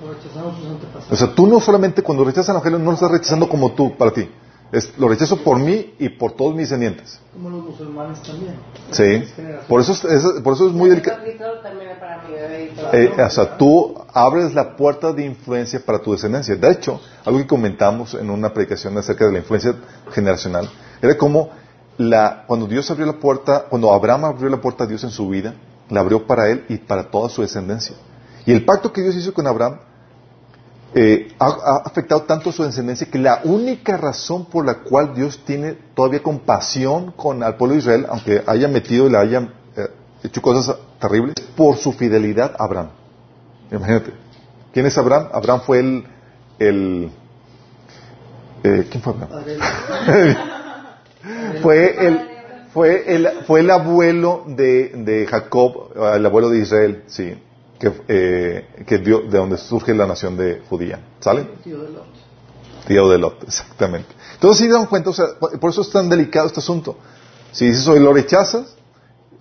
Lo sus antepasados. O sea, tú no solamente cuando rechazas el evangelio no lo estás rechazando como tú, para ti. Es, lo rechazo por mí y por todos mis descendientes. Como los musulmanes también. Sí. Por eso es, es- por eso es muy delicado. Eh, o sea, tú abres la puerta de influencia para tu descendencia. De hecho, algo que comentamos en una predicación acerca de la influencia generacional, era como la, cuando Dios abrió la puerta, cuando Abraham abrió la puerta a Dios en su vida, la abrió para él y para toda su descendencia. Y el pacto que Dios hizo con Abraham eh, ha, ha afectado tanto su descendencia que la única razón por la cual Dios tiene todavía compasión con al pueblo de Israel, aunque haya metido y le haya eh, hecho cosas terribles, es por su fidelidad a Abraham. Imagínate. ¿Quién es Abraham? Abraham fue el... el eh, ¿Quién fue Abraham? Fue el fue el fue el abuelo de, de Jacob el abuelo de Israel sí que eh, que dio de donde surge la nación de judía. Sale tío de Lot. tío de Lot exactamente. Entonces si dan cuenta o sea por eso es tan delicado este asunto. Si dices hoy lo rechazas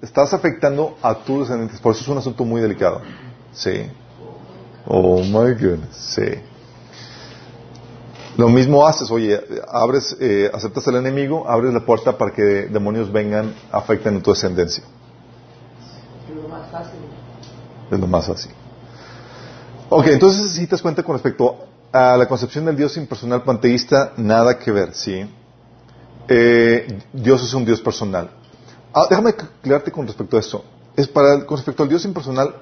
estás afectando a tus descendientes por eso es un asunto muy delicado. Sí. Oh my goodness. Sí. Lo mismo haces, oye, abres, eh, aceptas al enemigo, abres la puerta para que demonios vengan, afecten a tu descendencia. Es lo más fácil. Es lo más fácil. Ok, entonces si te das cuenta con respecto a la concepción del Dios impersonal panteísta, nada que ver, ¿sí? Eh, Dios es un Dios personal. Ah, déjame aclararte con respecto a esto. Es para, con respecto al Dios impersonal,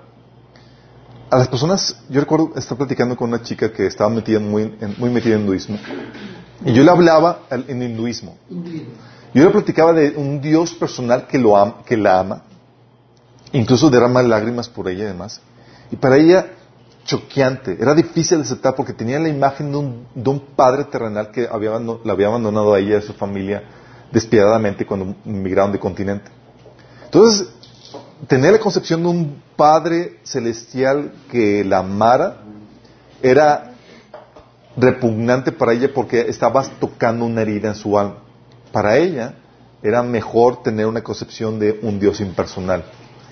a las personas, yo recuerdo estar platicando con una chica que estaba metida muy, en- muy metida en hinduismo, y yo le hablaba en hinduismo. Yo le platicaba de un Dios personal que, lo am- que la ama, incluso derrama lágrimas por ella y demás. Y para ella, choqueante, era difícil de aceptar porque tenía la imagen de un, de un padre terrenal que había, la había abandonado a ella y a su familia despiadadamente cuando migraron de continente. Entonces, tener la concepción de un padre celestial que la amara era repugnante para ella porque estabas tocando una herida en su alma. Para ella era mejor tener una concepción de un Dios impersonal.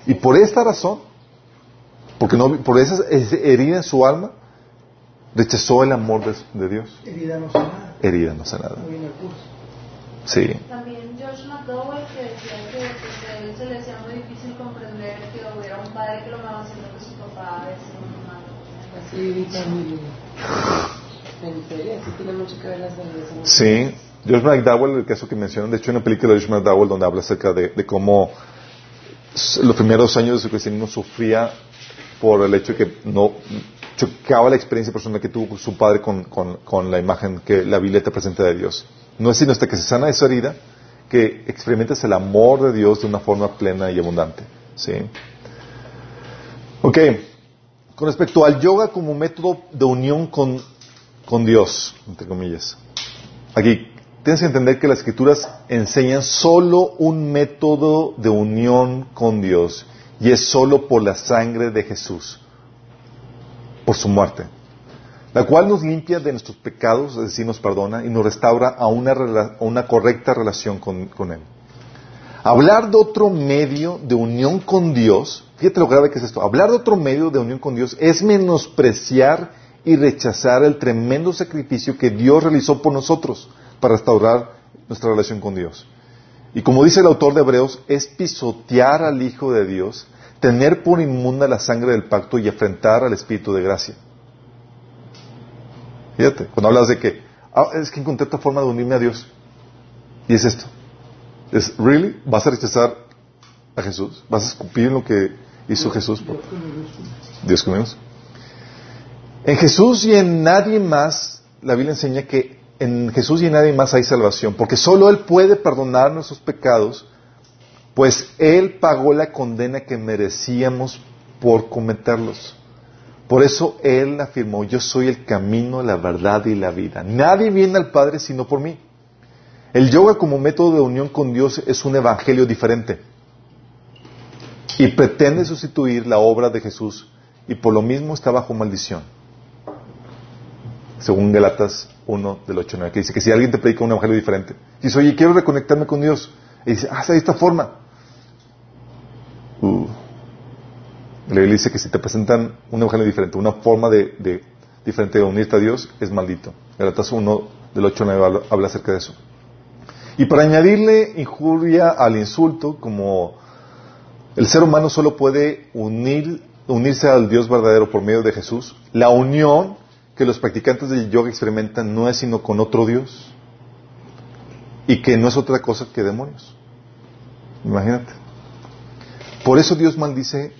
Y por esta razón, porque no, por esa herida en su alma, rechazó el amor de, de Dios. Herida no sana. Herida, no sé nada. Muy en el curso. Sí. También Josh McDowell que decía que a él se le hacía muy difícil comprender que hubiera un padre que lo amaba siendo que su papá es un malo. Así, también. En serio, sí tiene mucho que ver las relaciones. Sí, Josh McDowell, el caso que mencionan, de hecho hay una película de Josh McDowell donde habla acerca de, de cómo los primeros años de su cristianismo sufría por el hecho de que no chocaba la experiencia personal que tuvo su padre con, con- la imagen que la Biblia presenta de Dios. No es sino hasta que se sana esa herida que experimentas el amor de Dios de una forma plena y abundante. ¿sí? Ok, con respecto al yoga como método de unión con, con Dios, entre comillas. Aquí, tienes que entender que las escrituras enseñan solo un método de unión con Dios y es solo por la sangre de Jesús, por su muerte, la cual nos limpia de nuestros pecados, es decir, nos perdona y nos restaura a una, correcta relación con, con Él. Hablar de otro medio de unión con Dios, fíjate lo grave que es esto, hablar de otro medio de unión con Dios es menospreciar y rechazar el tremendo sacrificio que Dios realizó por nosotros para restaurar nuestra relación con Dios. Y como dice el autor de Hebreos, es pisotear al Hijo de Dios, tener por inmunda la sangre del pacto y afrentar al Espíritu de gracia. Fíjate, cuando hablas de que, ah, es que encontré otra forma de unirme a Dios. Y es esto. Es, ¿really? ¿Vas a rechazar a Jesús? ¿Vas a escupir en lo que hizo Jesús? por- Dios conmigo. En Jesús y en nadie más, la Biblia enseña que en Jesús y en nadie más hay salvación, porque solo Él puede perdonar nuestros pecados, pues Él pagó la condena que merecíamos por cometerlos. Por eso Él afirmó, yo soy el camino, la verdad y la vida. Nadie viene al Padre sino por mí. El yoga como método de unión con Dios es un evangelio diferente y pretende sustituir la obra de Jesús y por lo mismo está bajo maldición. Según Galatas 1 del 8 al 9, que dice que si alguien te predica un evangelio diferente, dice, oye, quiero reconectarme con Dios, y dice, ah, de esta forma. Uh. La Biblia dice que si te presentan un evangelio diferente, una forma de, diferente de unirte a Dios, es maldito. Galatas 1 del 8 al 9 habla, habla acerca de eso. Y para añadirle injuria al insulto, como el ser humano solo puede unir, unirse al Dios verdadero por medio de Jesús, la unión que los practicantes del yoga experimentan no es sino con otro Dios y que no es otra cosa que demonios. Imagínate. Por eso Dios maldice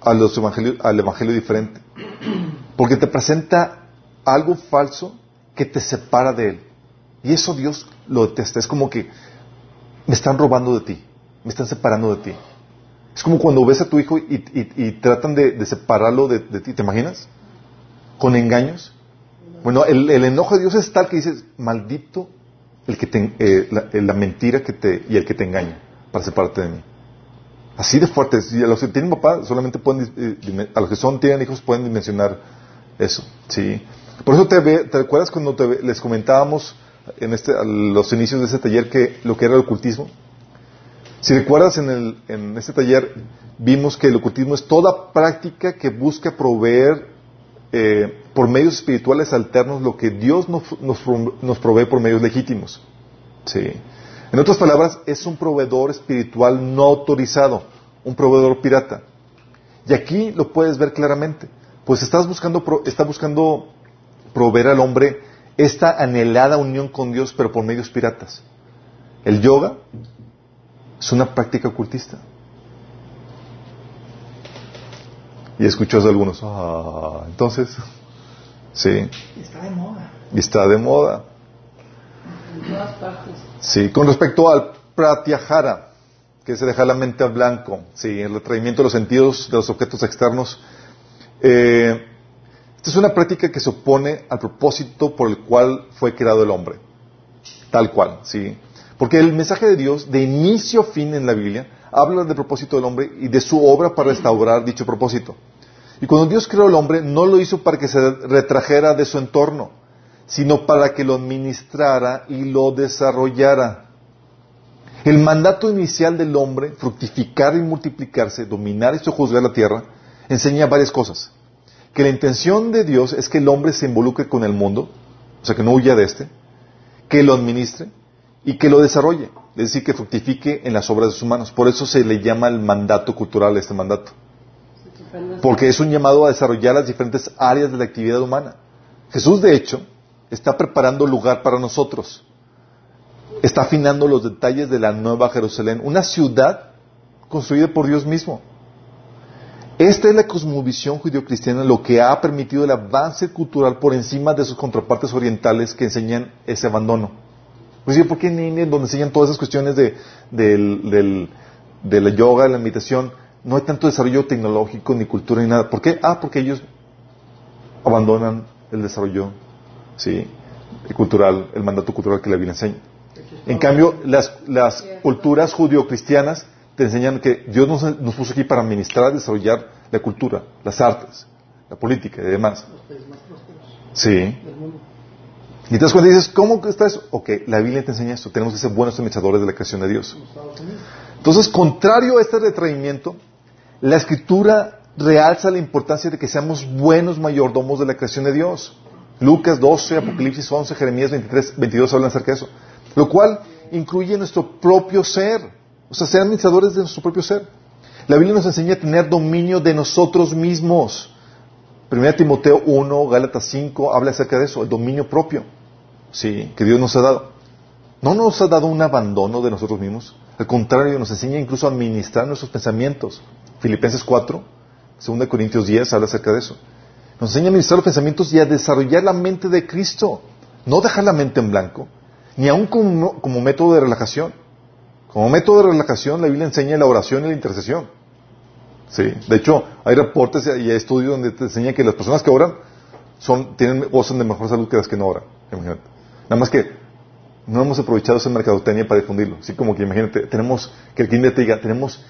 a los al evangelio diferente, porque te presenta algo falso que te separa de Él. Y eso Dios lo detesta. Es como que me están robando de ti, me están separando de ti. Es como cuando ves a tu hijo y, tratan de, de separarlo de, de ti, ¿te imaginas? Con engaños. Bueno, el, el enojo de Dios es tal que dices, maldito el que te, eh, la, eh, la mentira que te, y el que te engaña para separarte de mí. Así de fuerte. Y a los que tienen papá solamente pueden, eh, a los que son, tienen hijos pueden dimensionar eso. ¿sí? Por eso te, ve- te acuerdas cuando te les comentábamos en este, a los inicios de ese taller que lo que era el ocultismo. Si recuerdas en, el, en este taller vimos que el ocultismo es toda práctica que busca proveer eh, por medios espirituales alternos lo que Dios nos, nos, pro- nos provee por medios legítimos. Sí. En otras palabras, es un proveedor espiritual no autorizado, un proveedor pirata. Y aquí lo puedes ver claramente, pues estás buscando, está buscando proveer al hombre esta anhelada unión con Dios, pero por medios piratas. El yoga es una práctica ocultista. Y escuchas a algunos, ah, entonces, sí, Está de moda. y está de moda. En todas partes. Sí, con respecto al pratyahara, que es dejar la mente a blanco, sí, el retraimiento de los sentidos de los objetos externos. Eh, esta es una práctica que se opone al propósito por el cual fue creado el hombre. Tal cual, sí. Porque el mensaje de Dios, de inicio a fin en la Biblia, habla del propósito del hombre y de su obra para restaurar dicho propósito. Y cuando Dios creó al hombre, no lo hizo para que se retrajera de su entorno, sino para que lo administrara y lo desarrollara. El mandato inicial del hombre, fructificar y multiplicarse, dominar y sojuzgar la tierra, enseña varias cosas. Que la intención de Dios es que el hombre se involucre con el mundo, o sea, que no huya de este, que lo administre y que lo desarrolle. es decir, que fructifique en las obras de sus manos. Por eso se le llama el mandato cultural este mandato. Porque es un llamado a desarrollar las diferentes áreas de la actividad humana. Jesús, de hecho, está preparando lugar para nosotros. Está afinando los detalles de la nueva Jerusalén, una ciudad construida por Dios mismo. Esta es la cosmovisión judio-cristiana, lo que ha permitido el avance cultural por encima de sus contrapartes orientales que enseñan ese abandono. Pues, ¿por qué en India, donde enseñan todas esas cuestiones de, la yoga, de la meditación, no hay tanto desarrollo tecnológico, ni cultura, ni nada? ¿Por qué? Ah, porque ellos abandonan el desarrollo ¿sí? el cultural, el mandato cultural que la Biblia enseña. En cambio, las, las culturas judio-cristianas te enseñan que Dios nos, nos, puso aquí para administrar, desarrollar la cultura, las artes, la política y demás. Sí. Y te das dices, ¿cómo está eso? Ok, la Biblia te enseña esto. Tenemos que ser buenos administradores de la creación de Dios. Entonces, contrario a este retraimiento, la Escritura realza la importancia de que seamos buenos mayordomos de la creación de Dios. Lucas 12, Apocalipsis 11, Jeremías 23, 22 hablan acerca de eso. Lo cual incluye nuestro propio ser. O sea, ser administradores de nuestro propio ser. La Biblia nos enseña a tener dominio de nosotros mismos. 1 Timoteo 1, Gálatas 5 habla acerca de eso, el dominio propio. Sí, que Dios nos ha dado. No nos ha dado un abandono de nosotros mismos. Al contrario, nos enseña incluso a administrar nuestros pensamientos. Filipenses 4, 2 Corintios 10 habla acerca de eso. Nos enseña a administrar los pensamientos y a desarrollar la mente de Cristo. No dejar la mente en blanco, ni aún como, como método de relajación. Como método de relajación, la Biblia enseña la oración y la intercesión. Sí. De hecho, hay reportes y hay estudios donde te enseñan que las personas que oran son, tienen, gozan de mejor salud que las que no oran. Imagínate. Nada más que no hemos aprovechado esa mercadotecnia para difundirlo. Así como que imagínate, tenemos, que el cliente te diga, tenemos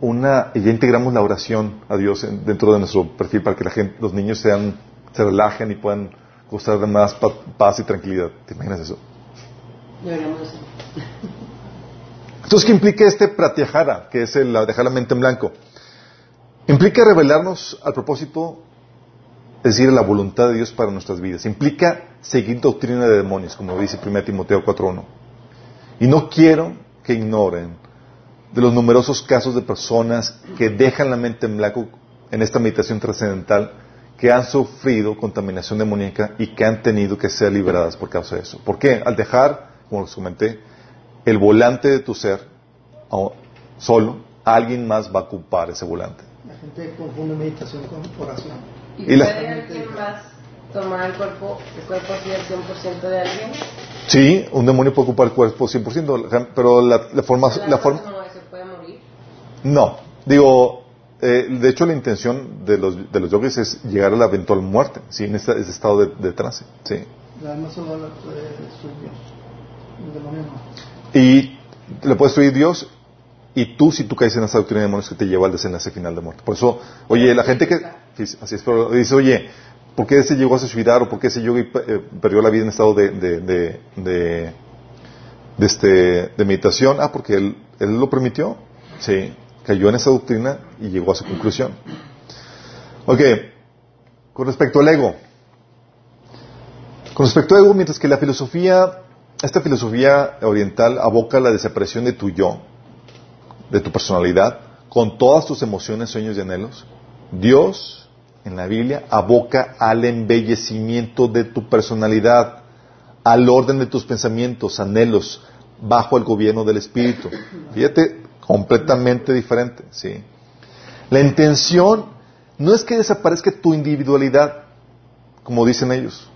una, y ya integramos la oración a Dios dentro de nuestro perfil para que la gente, los niños sean, se relajen y puedan gozar de más paz y tranquilidad. ¿Te imaginas eso? Entonces, ¿qué implica este pratyahara, que es el dejar la mente en blanco? Implica revelarnos al propósito, es decir, la voluntad de Dios para nuestras vidas. Implica seguir doctrina de demonios, como dice 1 Timoteo 4.1. Y no quiero que ignoren de los numerosos casos de personas que dejan la mente en blanco en esta meditación trascendental, que han sufrido contaminación demoníaca y que han tenido que ser liberadas por causa de eso. ¿Por qué? Al dejar, como les comenté, el volante de tu ser solo, alguien más va a ocupar ese volante. La gente confunde meditación con oración. ¿Y, puede alguien más tomar el cuerpo, el cuerpo así al 100% de alguien? Sí, un demonio puede ocupar el cuerpo 100%, pero la, forma... La forma no, digo, eh, de hecho la intención de los, de los yogis es llegar a la eventual muerte, ¿sí? en este, estado de, de, trance. ¿sí? Y le puede destruir Dios y tú, si tú caes en esa doctrina de demonios que te lleva al desenlace final de muerte. Por eso, oye, la gente que, así es, pero dice, oye, ¿por qué ese llegó a suicidar o por qué ese yogi eh, perdió la vida en estado de, de, de, de, este, de meditación? Ah, porque él, él lo permitió. Sí cayó en esa doctrina y llegó a su conclusión. Ok, con respecto al ego. Con respecto al ego, mientras que la filosofía, esta filosofía oriental aboca la desaparición de tu yo, de tu personalidad, con todas tus emociones, sueños y anhelos, Dios en la Biblia aboca al embellecimiento de tu personalidad, al orden de tus pensamientos, anhelos, bajo el gobierno del Espíritu. Fíjate completamente diferente, ¿sí? La intención no es que desaparezca tu individualidad, como dicen ellos,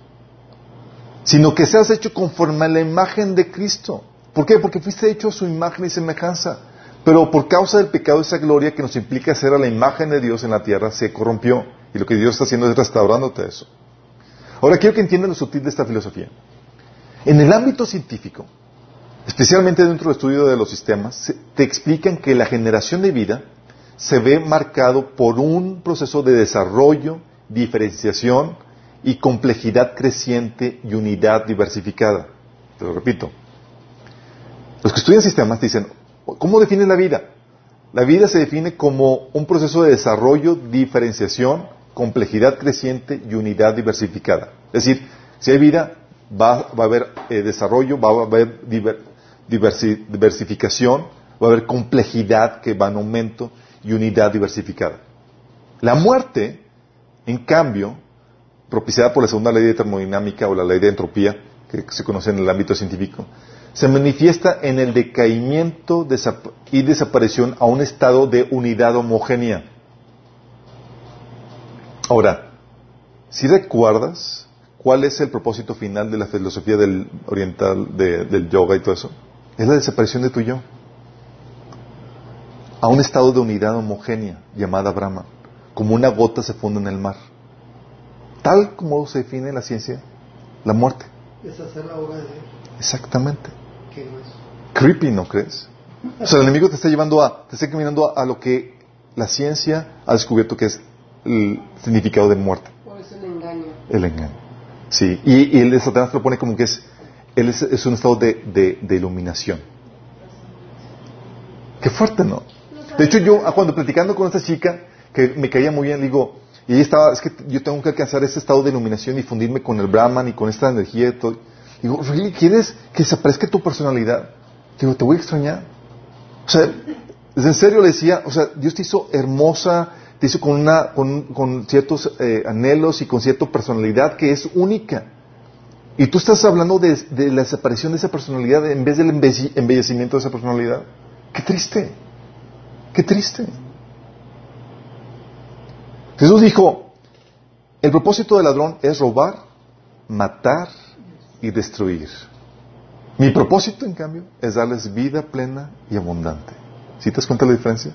sino que seas hecho conforme a la imagen de Cristo. ¿Por qué? Porque fuiste hecho a su imagen y semejanza. Pero por causa del pecado, esa gloria que nos implica ser a la imagen de Dios en la tierra se corrompió. Y lo que Dios está haciendo es restaurándote eso. Ahora quiero que entiendan lo sutil de esta filosofía. En el ámbito científico, especialmente dentro del estudio de los sistemas, te explican que la generación de vida se ve marcado por un proceso de desarrollo, diferenciación y complejidad creciente y unidad diversificada. Te lo repito. Los que estudian sistemas dicen, ¿cómo define la vida? La vida se define como un proceso de desarrollo, diferenciación, complejidad creciente y unidad diversificada. Es decir, si hay vida, va, a haber eh, desarrollo, va a haber diversi- diversificación, va a haber complejidad que va en aumento y unidad diversificada. La muerte, en cambio, propiciada por la segunda ley de termodinámica o la ley de entropía, que se conoce en el ámbito científico, se manifiesta en el decaimiento y desaparición a un estado de unidad homogénea. Ahora, si recuerdas cuál es el propósito final de la filosofía del oriental, de- del yoga y todo eso, es la desaparición de tu yo a un estado de unidad homogénea llamada Brahma, como una gota se funde en el mar. Tal como se define en la ciencia, la muerte. Es hacer la obra de Dios. Exactamente. Qué grueso. Creepy, ¿no crees? O sea, el enemigo te está llevando a, te está caminando a, a lo que la ciencia ha descubierto que es el significado de muerte, engaño. el engaño. Sí, y, y el Satanás te lo pone como que es, él es, es un estado de, de- de iluminación. Qué fuerte, ¿no? De hecho, yo ah, cuando platicando con esta chica, que me caía muy bien, digo, y ella estaba, es que yo tengo que alcanzar ese estado de iluminación y fundirme con el Brahman y con esta energía y todo. Digo, ¿really quieres que desaparezca tu personalidad? Digo, te voy a extrañar. O sea, en serio le decía, o sea, Dios te hizo hermosa, te hizo con una, con, con ciertos eh, anhelos y con cierta personalidad que es única. Y tú estás hablando de, de la desaparición de esa personalidad en vez del embelle- embellecimiento de esa personalidad. Qué triste. Qué triste. Jesús dijo, el propósito del ladrón es robar, matar y destruir. Mi propósito, en cambio, es darles vida plena y abundante. ¿Sí te das cuenta la diferencia?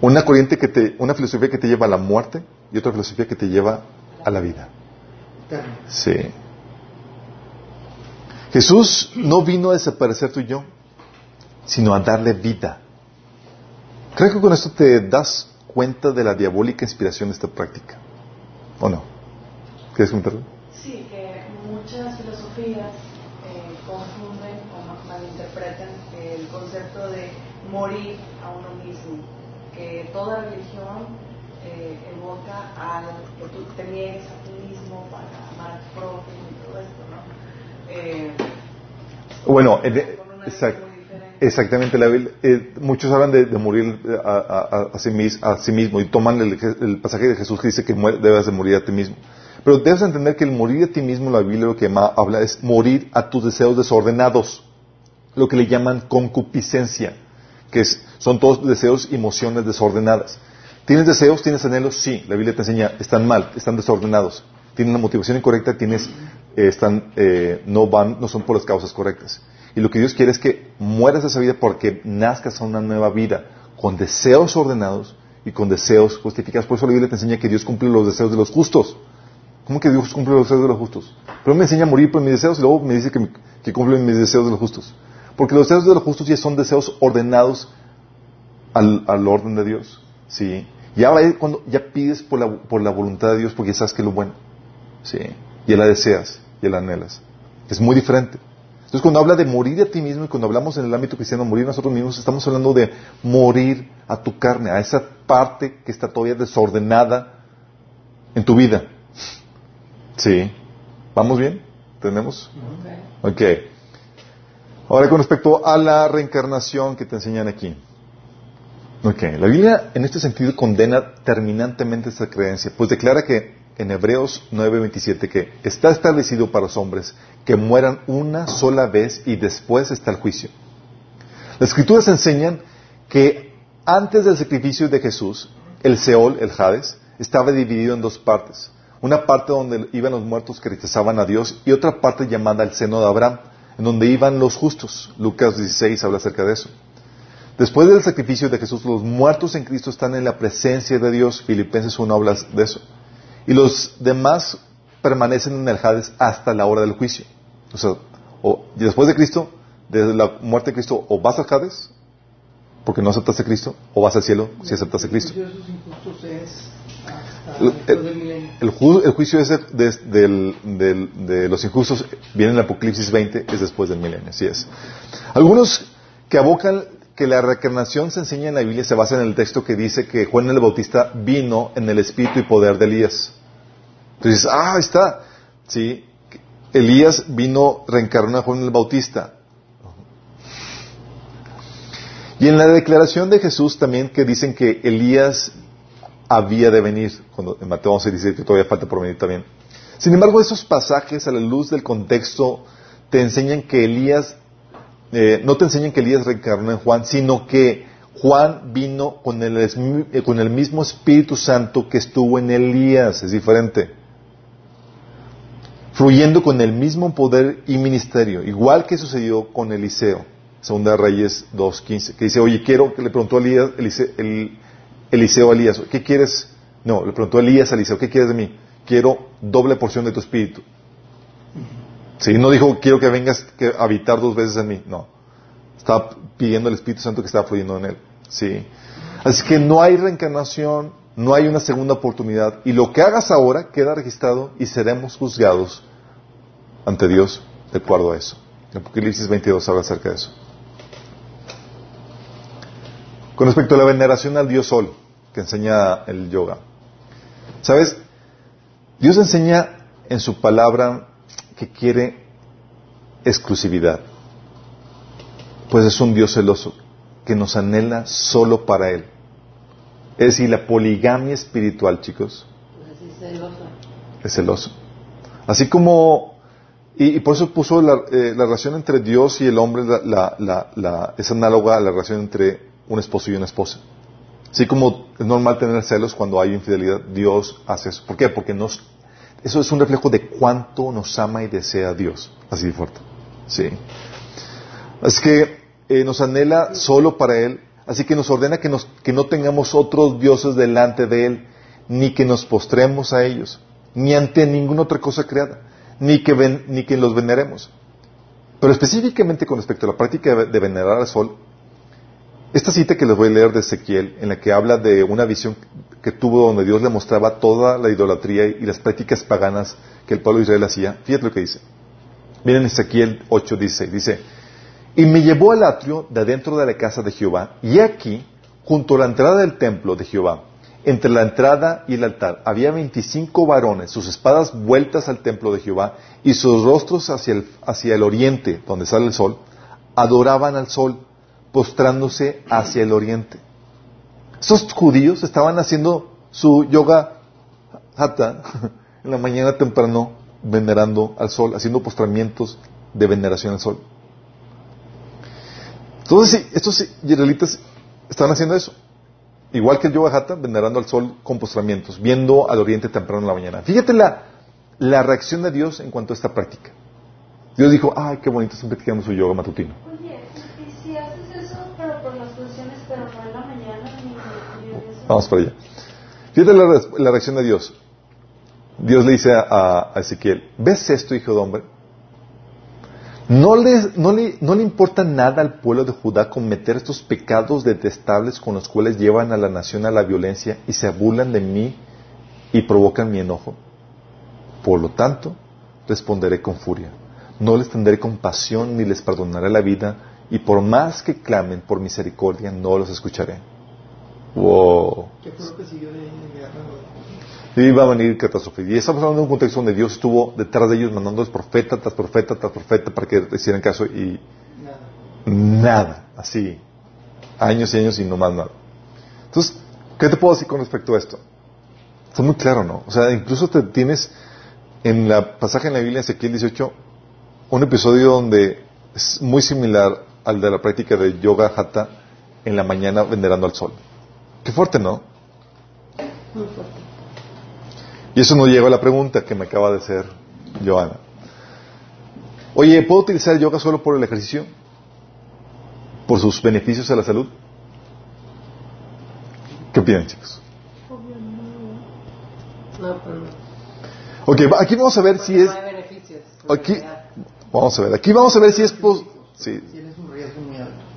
Una corriente que te, una filosofía que te lleva a la muerte y otra filosofía que te lleva a la vida. Sí. Jesús no vino a desaparecer tu yo, sino a darle vida. Creo que con esto te das cuenta de la diabólica inspiración de esta práctica. ¿O no? ¿Quieres comentarlo? Sí, que muchas filosofías eh, confunden o ma- malinterpretan el concepto de morir a uno mismo, que toda religión eh, evoca al que tú te niegues a ti mismo para amar a tu prójimo y todo esto, ¿no? Eh, Bueno, exact- diferente. exactamente. la Biblia- eh, muchos hablan de, de morir eh, a, a- a- sí mis- a sí mismo y toman el, el pasaje de Jesús que dice que muere- debes de morir a ti mismo. Pero debes entender que el morir a ti mismo, la Biblia lo que habla es morir a tus deseos desordenados, lo que le llaman concupiscencia, que son todos deseos y emociones desordenadas. ¿Tienes deseos? ¿Tienes anhelos? Sí, la Biblia te enseña, están mal, están desordenados. Tienen una motivación incorrecta, tienes, eh, están, eh, no van, no son por las causas correctas. Y lo que Dios quiere es que mueras de esa vida porque nazcas a una nueva vida, con deseos ordenados y con deseos justificados. Por eso la Biblia te enseña que Dios cumple los deseos de los justos. ¿Cómo que Dios cumple los deseos de los justos? Pero me enseña a morir por mis deseos y luego me dice que, que cumple mis deseos de los justos. Porque los deseos de los justos ya son deseos ordenados al, al orden de Dios. ¿sí? Ya, va- cuando, ya pides por la, por la voluntad de Dios porque sabes que es lo bueno. ¿sí? Ya la deseas, ya la anhelas. Es muy diferente. Entonces, cuando habla de morir a ti mismo y cuando hablamos en el ámbito cristiano, morir nosotros mismos, estamos hablando de morir a tu carne, a esa parte que está todavía desordenada en tu vida. Sí. ¿Vamos bien? ¿Tenemos? Ok. Ahora con respecto a la reencarnación que te enseñan aquí. Ok. La Biblia en este sentido condena terminantemente esta creencia, pues declara que en Hebreos 9:27 que está establecido para los hombres que mueran una sola vez y después está el juicio. Las escrituras enseñan que antes del sacrificio de Jesús, el Seol, el Hades, estaba dividido en dos partes. Una parte donde iban los muertos que rechazaban a Dios y otra parte llamada el seno de Abraham, en donde iban los justos. Lucas 16 habla acerca de eso. Después del sacrificio de Jesús, los muertos en Cristo están en la presencia de Dios. Filipenses 1 habla de eso. Y los demás permanecen en el Hades hasta la hora del juicio. O sea, después de Cristo, desde la muerte de Cristo, o vas al Hades, porque no aceptaste a Cristo, o vas al cielo si aceptaste a Cristo. Esos injustos es El- ju- el juicio de, de los injustos viene en Apocalipsis 20, es después del milenio, así es. Algunos que abocan que la reencarnación se enseña en la Biblia se basa en el texto que dice que Juan el Bautista vino en el espíritu y poder de Elías. Entonces, ah, ahí está. Sí, Elías vino, reencarnó a Juan el Bautista. Y en la declaración de Jesús también que dicen que Elías había de venir, cuando en Mateo 11 dice que todavía falta por venir también. Sin embargo, esos pasajes, a la luz del contexto, te enseñan que Elías, eh, no te enseñan que Elías reencarnó en Juan, sino que Juan vino con el, eh, con el mismo Espíritu Santo que estuvo en Elías, es diferente. Fluyendo con el mismo poder y ministerio, igual que sucedió con Eliseo, Segunda Reyes 2.15, que dice, oye, quiero, que le preguntó a Elías, Eliseo a Elías, ¿qué quieres? No, le preguntó Elías a Eliseo, ¿qué quieres de mí? Quiero doble porción de tu espíritu. Sí, no dijo, quiero que vengas a habitar dos veces en mí. No. Estaba pidiendo al Espíritu Santo que estaba fluyendo en él. Sí. Así que no hay reencarnación, no hay una segunda oportunidad. Y lo que hagas ahora queda registrado y seremos juzgados ante Dios de acuerdo a eso. Apocalipsis 22 habla acerca de eso. Con respecto a la veneración al Dios Sol, que enseña el yoga. ¿Sabes? Dios enseña en su palabra que quiere exclusividad. Pues es un Dios celoso que nos anhela solo para Él. Es decir, la poligamia espiritual, chicos. Es celoso. Así como, y, por eso puso la, eh, relación entre Dios y el hombre, es análoga a la relación entre un esposo y una esposa. Así como es normal tener celos cuando hay infidelidad, Dios hace eso. ¿Por qué? Porque nos, eso es un reflejo de cuánto nos ama y desea Dios. Así de fuerte. Sí. Así que eh, nos anhela solo para Él. Así que nos ordena que, nos, que no tengamos otros dioses delante de Él, ni que nos postremos a ellos, ni ante ninguna otra cosa creada, ni que, ni que los veneremos. Pero específicamente con respecto a la práctica de venerar al sol, esta cita que les voy a leer de Ezequiel, en la que habla de una visión que tuvo donde Dios le mostraba toda la idolatría y las prácticas paganas que el pueblo de Israel hacía, fíjate lo que dice. Miren Ezequiel 8, dice, dice, y me llevó al atrio de adentro de la casa de Jehová, y aquí, junto a la entrada del templo de Jehová, entre la entrada y el altar, había veinticinco varones, sus espadas vueltas al templo de Jehová, y sus rostros hacia el, hacia el oriente, donde sale el sol, adoraban al sol postrándose hacia el oriente. Esos judíos estaban haciendo su yoga hatha en la mañana temprano, venerando al sol, haciendo postramientos de veneración al sol. Entonces, estos israelitas estaban haciendo eso. Igual que el yoga hatha, venerando al sol con postramientos, viendo al oriente temprano en la mañana. Fíjate la, la reacción de Dios en cuanto a esta práctica. Dios dijo, ay, qué bonito, están practicando su yoga matutino. Vamos para allá. Fíjate la, reacción de Dios. Dios le dice a, Ezequiel, ¿ves esto, hijo de hombre? No le, no, le, no le importa nada al pueblo de Judá cometer estos pecados detestables con los cuales llevan a la nación a la violencia y se burlan de mí y provocan mi enojo. Por lo tanto, responderé con furia. No les tendré compasión ni les perdonaré la vida y por más que clamen por misericordia no los escucharé. Wow. ¿Qué fue lo que siguió de, guerra? Iba a venir catástrofe. Y estamos hablando de un contexto donde Dios estuvo detrás de ellos mandándoles profeta tras profeta tras profeta para que hicieran caso y nada. nada, así, años y años y no más nada. Entonces, ¿qué te puedo decir con respecto a esto? Está muy claro, ¿no? O sea, incluso te tienes en la pasaje en la Biblia, Ezequiel 18, un episodio donde es muy similar al de la práctica de yoga hatha en la mañana venerando al sol. Qué fuerte, ¿no? Muy fuerte. Y eso nos lleva a la pregunta que me acaba de hacer Joana. Oye, ¿puedo utilizar el yoga solo por el ejercicio? ¿Por sus beneficios a la salud? ¿Qué opinan, chicos? No, pero... Ok, aquí vamos a ver si es... Aquí, vamos a ver, aquí vamos a ver si es... Sí. Tienes un riesgo muy alto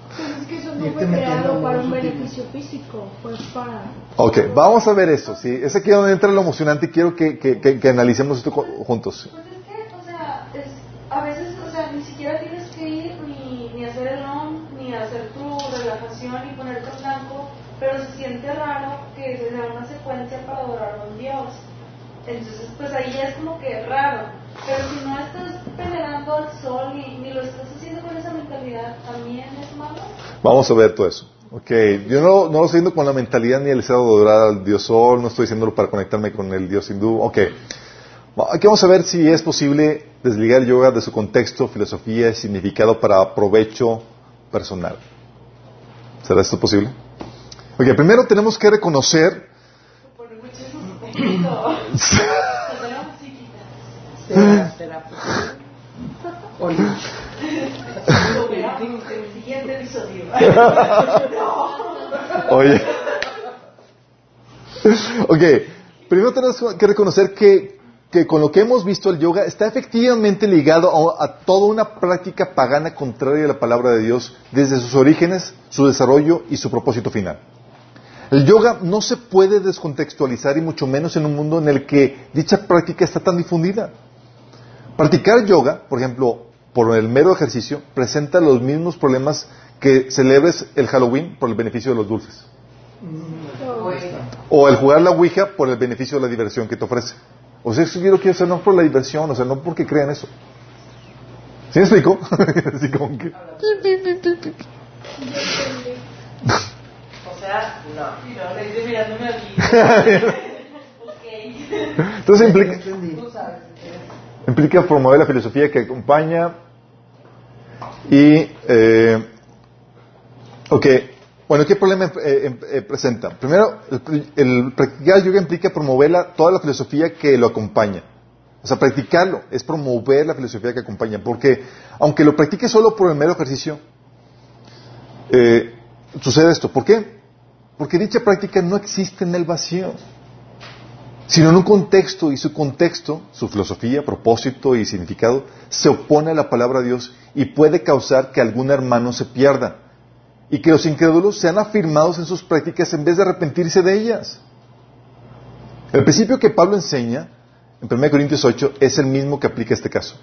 no fue creado para un beneficio físico, fue para... Ok, vamos a ver eso, ¿sí? Es aquí donde entra lo emocionante y quiero que, que, que, analicemos esto juntos. Pues es que, o sea, es, a veces, o sea, ni siquiera tienes que ir ni, ni hacer el on, ni hacer tu relajación, ni ponerte en blanco, pero se siente raro que se sea una secuencia para adorar a un Dios. Entonces, pues ahí es como que raro. Pero si no estás venerando al sol ni, ni lo estás haciendo con esa mentalidad, ¿también es malo? Vamos a ver todo eso. Ok, yo no, no lo estoy diciendo con la mentalidad ni el deseo de adorar al dios sol, no estoy diciéndolo para conectarme con el dios hindú. Ok, aquí vamos a ver si es posible desligar el yoga de su contexto, filosofía y significado para provecho personal. ¿Será esto posible? Ok, primero tenemos que reconocer ¿Será, será? ¿O no? Siguiente episodio. Oye. Ok, primero tenemos que reconocer que, que con lo que hemos visto el yoga está efectivamente ligado a, a toda una práctica pagana contraria a la palabra de Dios desde sus orígenes, su desarrollo y su propósito final. El yoga no se puede descontextualizar y mucho menos en un mundo en el que dicha práctica está tan difundida. Practicar yoga, por ejemplo, por el mero ejercicio, presenta los mismos problemas que celebres el Halloween por el beneficio de los dulces. O el jugar la Ouija por el beneficio de la diversión que te ofrece. O sea, yo lo quiero hacer no por la diversión, o sea, no porque crean eso. ¿Sí me explico? Así como que... O sea, no. No, estoy mirándome aquí. ok. Entonces implica. Implica promover la filosofía que acompaña y... Eh, ok, bueno, ¿qué problema eh, eh, presenta? Primero, el, practicar yoga implica promover la- toda la filosofía que lo acompaña. O sea, practicarlo es promover la filosofía que acompaña, porque aunque lo practiques solo por el mero ejercicio, eh, sucede esto. ¿Por qué? Porque dicha práctica no existe en el vacío, sino en un contexto, y su contexto, su filosofía, propósito y significado, se opone a la palabra de Dios y puede causar que algún hermano se pierda y que los incrédulos sean afirmados en sus prácticas en vez de arrepentirse de ellas. El principio que Pablo enseña en 1 Corintios 8 es el mismo que aplica este caso.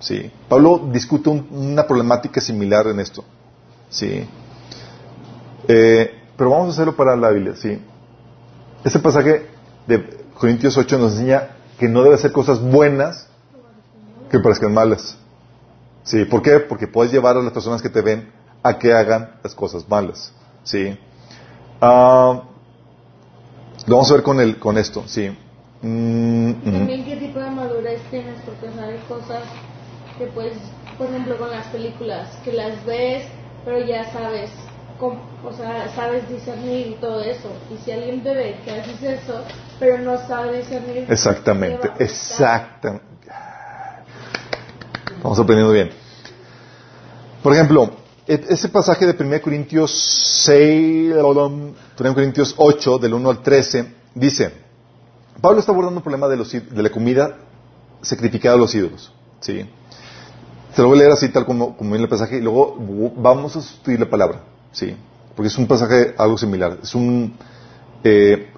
¿sí? Pablo discute un- una problemática similar en esto. ¿sí? Eh, pero vamos a hacerlo para la Biblia. ¿sí? Este pasaje de Corintios 8 nos enseña que no debe hacer cosas buenas que parezcan malas. ¿Sí? ¿Por qué? Porque puedes llevar a las personas que te ven a que hagan las cosas malas. ¿Sí? Ah, lo vamos a ver con, el, con esto. ¿Sí? Mm, mm. También qué tipo de madurez tienes, porque o sea, hay cosas que pues, por ejemplo con las películas, que las ves, pero ya sabes, o sea, sabes discernir y todo eso. Y si alguien te ve que haces eso, pero no sabe discernir, Exactamente, exactamente. Estamos aprendiendo bien. Por ejemplo, e- ese pasaje de 1 Corintios 6, 1 Corintios 8, del 1 al 13, dice, Pablo está abordando el problema de, los de la comida sacrificada a los ídolos. ¿sí? Se lo voy a leer así, tal como, como viene el pasaje, y luego vamos a sustituir la palabra. ¿sí? Porque es un pasaje algo similar. Es un, eh,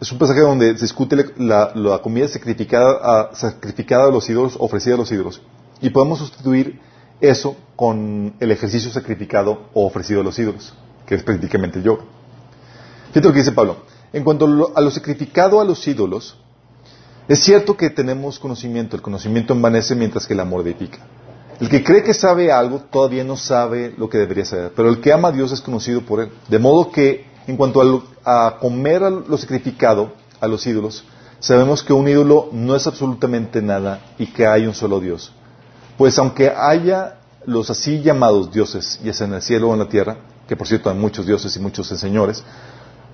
es un pasaje donde se discute la, comida sacrificada a, sacrificada a los ídolos, ofrecida a los ídolos. Y podemos sustituir eso con el ejercicio sacrificado o ofrecido a los ídolos, que es prácticamente el yoga. Fíjate lo que dice Pablo. En cuanto a lo, a lo sacrificado a los ídolos, es cierto que tenemos conocimiento. El conocimiento envanece mientras que el amor edifica. El que cree que sabe algo todavía no sabe lo que debería saber, pero el que ama a Dios es conocido por él. De modo que en cuanto a, comer a lo sacrificado a los ídolos, sabemos que un ídolo no es absolutamente nada y que hay un solo Dios. Pues aunque haya los así llamados dioses, ya sea en el cielo o en la tierra, que por cierto hay muchos dioses y muchos señores,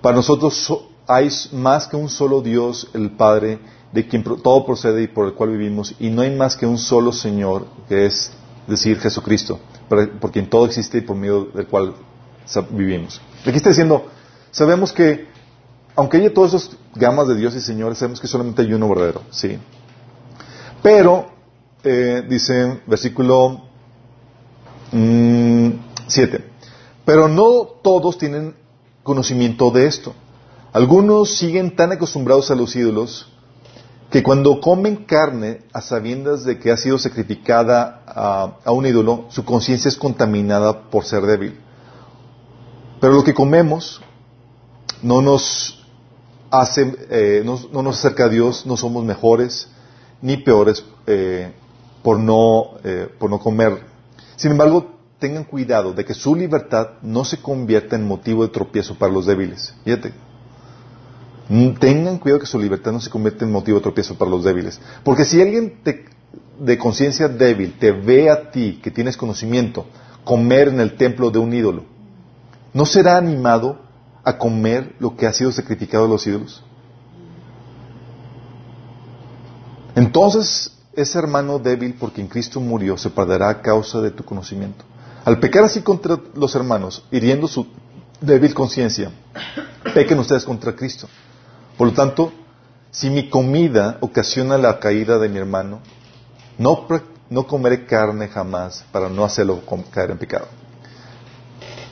para nosotros so- hay más que un solo Dios, el Padre, de quien todo procede y por el cual vivimos, y no hay más que un solo Señor, que es decir, Jesucristo, por, quien todo existe y por medio del cual vivimos. Aquí está diciendo, sabemos que, aunque haya todas esas gamas de Dios y señores, sabemos que solamente hay uno verdadero, ¿sí? Pero, eh, dice, versículo 7. Pero no todos tienen conocimiento de esto. Algunos siguen tan acostumbrados a los ídolos que cuando comen carne a sabiendas de que ha sido sacrificada a un ídolo, su conciencia es contaminada por ser débil. Pero lo que comemos no nos hace, eh, no, no nos acerca a Dios, no somos mejores ni peores eh, por, no, eh, por no comer. Sin embargo, tengan cuidado de que su libertad no se convierta en motivo de tropiezo para los débiles. Fíjate. Mm, Tengan cuidado que su libertad no se convierta en motivo de tropiezo para los débiles. Porque si alguien te- de conciencia débil te ve a ti, que tienes conocimiento, comer en el templo de un ídolo, ¿no será animado a comer lo que ha sido sacrificado a los ídolos? Entonces, ese hermano débil, porque en Cristo murió, se perderá a causa de tu conocimiento. Al pecar así contra los hermanos, hiriendo su débil conciencia, pequen ustedes contra Cristo. Por lo tanto, si mi comida ocasiona la caída de mi hermano, no, no comeré carne jamás para no hacerlo caer en pecado.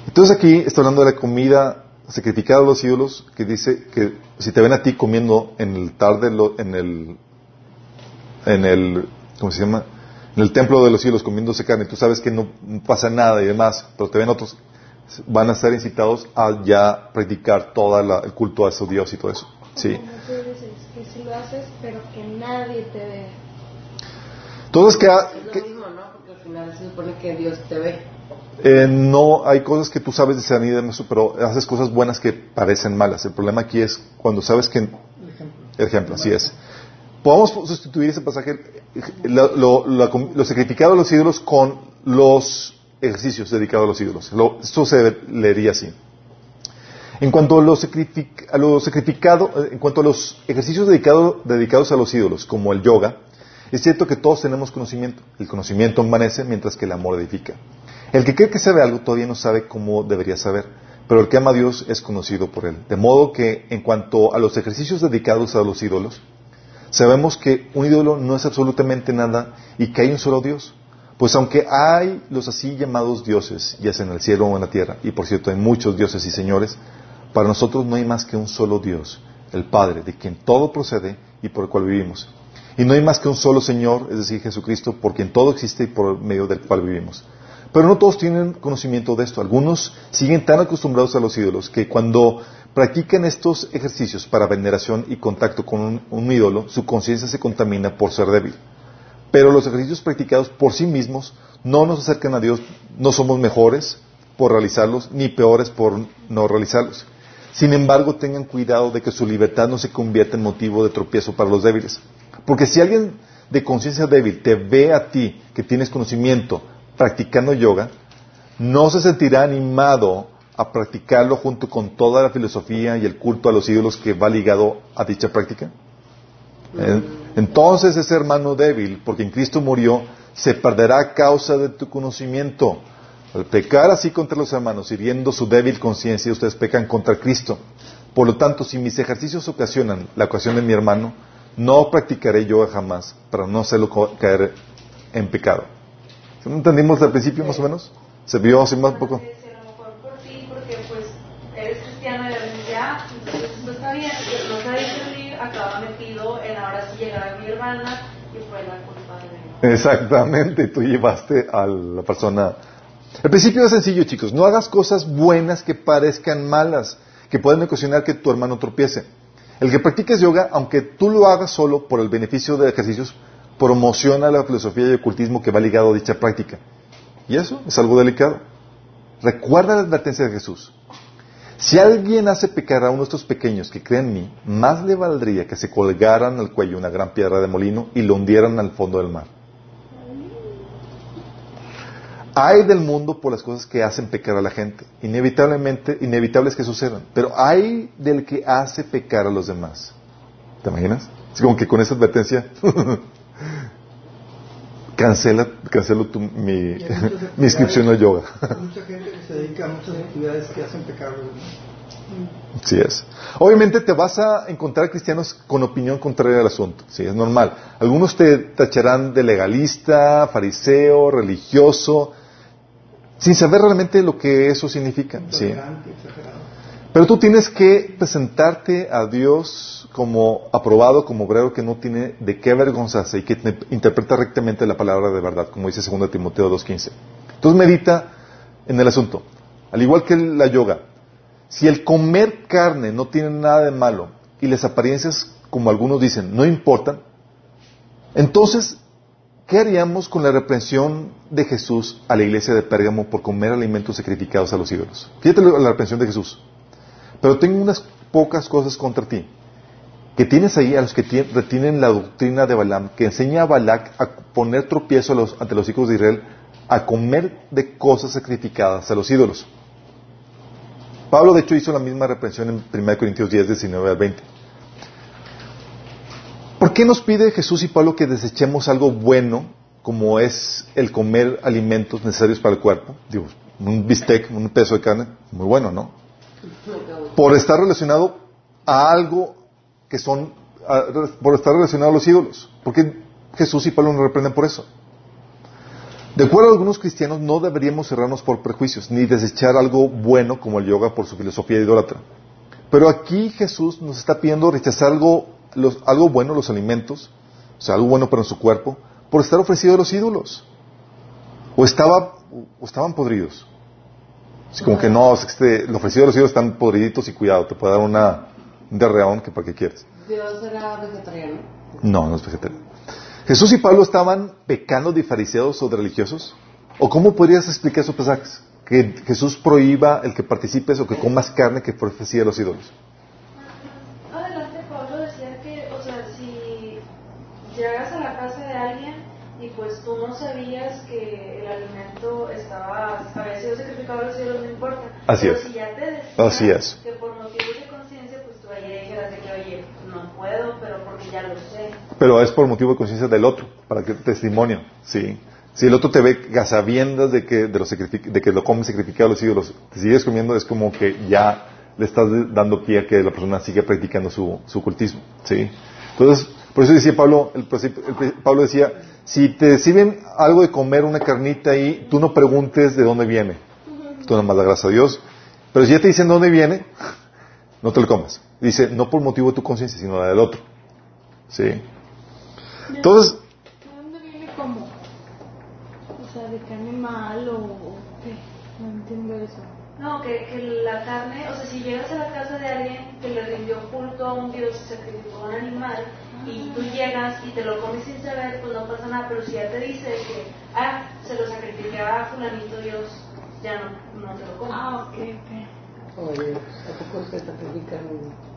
Entonces aquí está hablando de la comida sacrificada a los ídolos, que dice que si te ven a ti comiendo en el tarde, en el, en el, ¿cómo se llama? En el templo de los ídolos comiéndose carne, tú sabes que no pasa nada y demás, pero te ven otros, van a estar incitados a ya practicar todo el culto a su Dios y todo eso. Sí. Que si lo haces, pero que nadie te vea. Entonces que, Es lo que- mismo, ¿no? Porque al final se supone que Dios te ve. Eh, no hay cosas que tú sabes de eso, pero haces cosas buenas que parecen malas. El problema aquí es cuando sabes que El ejemplo. Así es. Podemos sustituir ese pasaje, lo, lo- sacrificado a los ídolos, con los ejercicios dedicados a los ídolos. Lo- esto se leería así. En cuanto a lo, sacrific- a lo sacrificado, en cuanto a los ejercicios dedicado- dedicados a los ídolos, como el yoga, es cierto que todos tenemos conocimiento. El conocimiento envanece mientras que el amor edifica. El que cree que sabe algo todavía no sabe cómo debería saber, pero el que ama a Dios es conocido por él. De modo que en cuanto a los ejercicios dedicados a los ídolos, sabemos que un ídolo no es absolutamente nada y que hay un solo Dios. Pues aunque hay los así llamados dioses, ya sea en el cielo o en la tierra, y por cierto hay muchos dioses y señores, para nosotros no hay más que un solo Dios, el Padre, de quien todo procede y por el cual vivimos. Y no hay más que un solo Señor, es decir, Jesucristo, por quien todo existe y por medio del cual vivimos. Pero no todos tienen conocimiento de esto. Algunos siguen tan acostumbrados a los ídolos que cuando practican estos ejercicios para veneración y contacto con un, ídolo, su conciencia se contamina por ser débil. Pero los ejercicios practicados por sí mismos no nos acercan a Dios, no somos mejores por realizarlos, ni peores por no realizarlos. Sin embargo, tengan cuidado de que su libertad no se convierta en motivo de tropiezo para los débiles. Porque si alguien de conciencia débil te ve a ti, que tienes conocimiento, practicando yoga, no se sentirá animado a practicarlo junto con toda la filosofía y el culto a los ídolos que va ligado a dicha práctica. Entonces ese hermano débil, porque en Cristo murió, se perderá a causa de tu conocimiento. Al pecar así contra los hermanos, hiriendo su débil conciencia, ustedes pecan contra Cristo. Por lo tanto, si mis ejercicios ocasionan la ocasión de mi hermano, no practicaré yo jamás para no hacerlo caer en pecado. ¿No entendimos al principio más o menos? ¿Se vio así más poco? Exactamente, tú llevaste a la persona. El principio es sencillo, chicos. No hagas cosas buenas que parezcan malas, que pueden ocasionar que tu hermano tropiece. El que practiques yoga, aunque tú lo hagas solo por el beneficio de ejercicios, promociona la filosofía y ocultismo que va ligado a dicha práctica. Y eso es algo delicado. Recuerda la advertencia de Jesús. Si alguien hace pecar a uno de estos pequeños que creen en mí, más le valdría que se colgaran al cuello una gran piedra de molino y lo hundieran al fondo del mar. Hay del mundo por las cosas que hacen pecar a la gente, inevitablemente, inevitables que sucedan, pero hay del que hace pecar a los demás. ¿Te imaginas? Es como que con esa advertencia cancela, cancelo tu- mi, inscripción al yoga. Mucha gente que se dedica a muchas actividades que hacen pecar. Sí es. Obviamente te vas a encontrar cristianos con opinión contraria al asunto. Sí, es normal. Algunos te tacharán de legalista, fariseo, religioso, sin saber realmente lo que eso significa. Sí. Exagerado. Pero tú tienes que presentarte a Dios como aprobado, como obrero que no tiene de qué avergonzarse y que te- interpreta rectamente la palabra de verdad, como dice 2 Timoteo 2.15. Entonces medita en el asunto. Al igual que la yoga, si el comer carne no tiene nada de malo y las apariencias, como algunos dicen, no importan, entonces, ¿qué haríamos con la reprensión de Jesús a la iglesia de Pérgamo por comer alimentos sacrificados a los ídolos? Fíjate la reprensión de Jesús. Pero tengo unas pocas cosas contra ti. Que tienes ahí a los que retienen la doctrina de Balaam, que enseña a Balac a poner tropiezo ante los hijos de Israel, a comer de cosas sacrificadas a los ídolos. Pablo, de hecho, hizo la misma reprensión en 1 Corintios 10, 19 al 20. ¿Por qué nos pide Jesús y Pablo que desechemos algo bueno, como es el comer alimentos necesarios para el cuerpo? Digo, un bistec, un peso de carne, muy bueno, ¿no? Por estar relacionado a algo que son, por estar relacionado a los ídolos. ¿Por qué Jesús y Pablo nos reprenden por eso? De acuerdo a algunos cristianos, no deberíamos cerrarnos por prejuicios, ni desechar algo bueno como el yoga por su filosofía idólatra. Pero aquí Jesús nos está pidiendo rechazar algo, algo bueno, los alimentos, o sea, algo bueno para nuestro cuerpo, por estar ofrecido a los ídolos. O, estaba, o estaban podridos. Así como que no, este, lo ofrecido a los ídolos están podriditos y cuidado, te puede dar una, un derreón que para qué quieres. ¿Dios era vegetariano? No, no es vegetariano. ¿Jesús y Pablo estaban pecando de fariseos o de religiosos? ¿O cómo podrías explicar esos pasajes? Que Jesús prohíba el que participes o que comas carne que ofrecía a los ídolos. Adelante Pablo decía que, o sea, si llegas a la casa de alguien y pues tú no sabías que el alimento estaba, había sido sacrificado a los no importa. Así Pero es. si ya te decía Así es. que por motivos de conciencia, pues tú ahí dijeras de que, oye, no puedo, pero porque ya lo sé. Pero es por motivo de conciencia del otro, para que testimonio, sí. Si el otro te ve a sabiendas de que, de, de que lo comes sacrificado a los ídolos, te sigues comiendo, es como que ya le estás dando pie a que la persona siga practicando su, su cultismo, sí. Entonces, por eso decía Pablo, el, Pablo decía, si te sirven algo de comer, una carnita ahí, tú no preguntes de dónde viene. Tú nada más da gracias a Dios. Pero si ya te dicen de dónde viene, no te lo comas. Dice, no por motivo de tu conciencia, sino la del otro. ¿Sí? Entonces, ¿De dónde viene cómo? O sea, de qué animal o, o qué. No entiendo eso. No, que, que la carne, o sea, si llegas a la casa de alguien que le rindió culto a un dios y sacrificó a un animal, y tú llegas y te lo comes sin saber, pues no pasa nada, pero si ya te dice que, ah, se lo sacrifiqué a fulanito dios, ya no, no te lo comes. Ah, ok, ok. Oye, ¿a poco se sacrifican?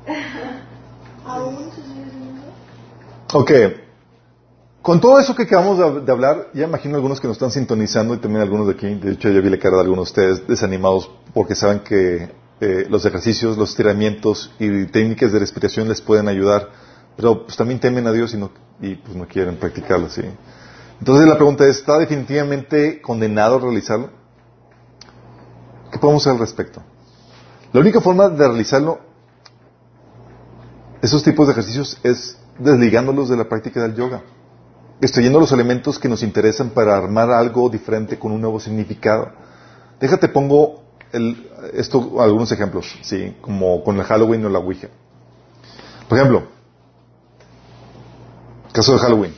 ¿Aún se sigue haciendo? ok. Con todo eso que acabamos de, de hablar, ya imagino algunos que nos están sintonizando y también algunos de aquí. De hecho, ya vi la cara de algunos de ustedes desanimados porque saben que eh, los ejercicios, los estiramientos y técnicas de respiración les pueden ayudar, pero pues también temen a Dios y, no, y pues no quieren practicarlo, ¿sí? Entonces la pregunta es, ¿está definitivamente condenado a realizarlo? ¿Qué podemos hacer al respecto? La única forma de realizarlo, esos tipos de ejercicios, es desligándolos de la práctica del yoga, extrayendo los elementos que nos interesan para armar algo diferente con un nuevo significado. Déjate, pongo el- esto, algunos ejemplos, sí, como con el Halloween o la Ouija. Por ejemplo, caso de Halloween.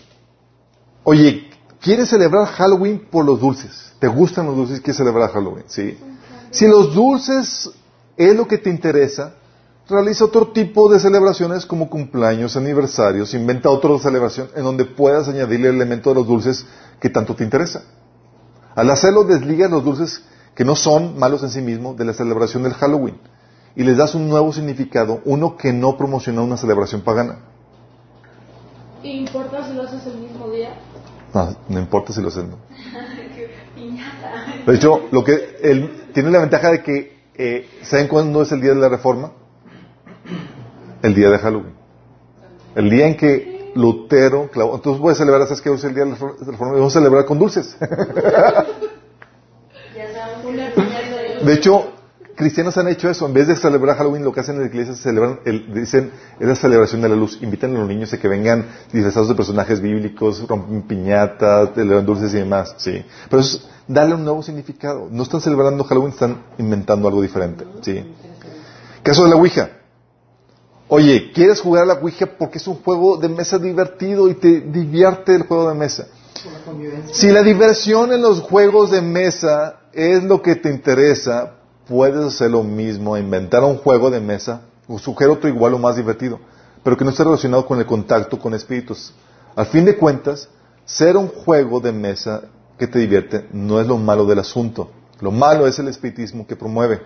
Oye, ¿quieres celebrar Halloween por los dulces? ¿Te gustan los dulces? ¿Quieres celebrar Halloween? Sí. Si los dulces es lo que te interesa, realiza otro tipo de celebraciones como cumpleaños, aniversarios, inventa otra celebración en donde puedas añadirle el elemento de los dulces que tanto te interesa. Al hacerlo, desligas los dulces que no son malos en sí mismos de la celebración del Halloween y les das un nuevo significado, uno que no promociona una celebración pagana. ¿Y importa si lo haces el mismo día? No, no importa si lo hacen. ¿no? De hecho, lo que él tiene la ventaja de que eh, ¿saben cuándo es el día de la Reforma? El día de Halloween. El día en que Lutero clavó. Entonces voy a celebrar, ¿sabes qué? Es el día de la Reforma. Vamos a celebrar con dulces. De hecho, cristianos han hecho eso. En vez de celebrar Halloween, lo que hacen en la iglesia es celebran, el- dicen, es la celebración de la luz. Invitan a los niños a que vengan disfrazados de personajes bíblicos, rompen piñatas, celebran dulces y demás. Sí. Pero eso es darle un nuevo significado. No están celebrando Halloween, están inventando algo diferente. Sí. Caso de la Ouija. Oye, ¿quieres jugar a la Ouija porque es un juego de mesa divertido y te divierte el juego de mesa? la. Si la diversión en los juegos de mesa es lo que te interesa, puedes hacer lo mismo, inventar un juego de mesa o sugerir otro igual o más divertido, pero que no esté relacionado con el contacto con espíritus. Al fin de cuentas, ser un juego de mesa que te divierte no es lo malo del asunto. Lo malo es el espiritismo que promueve.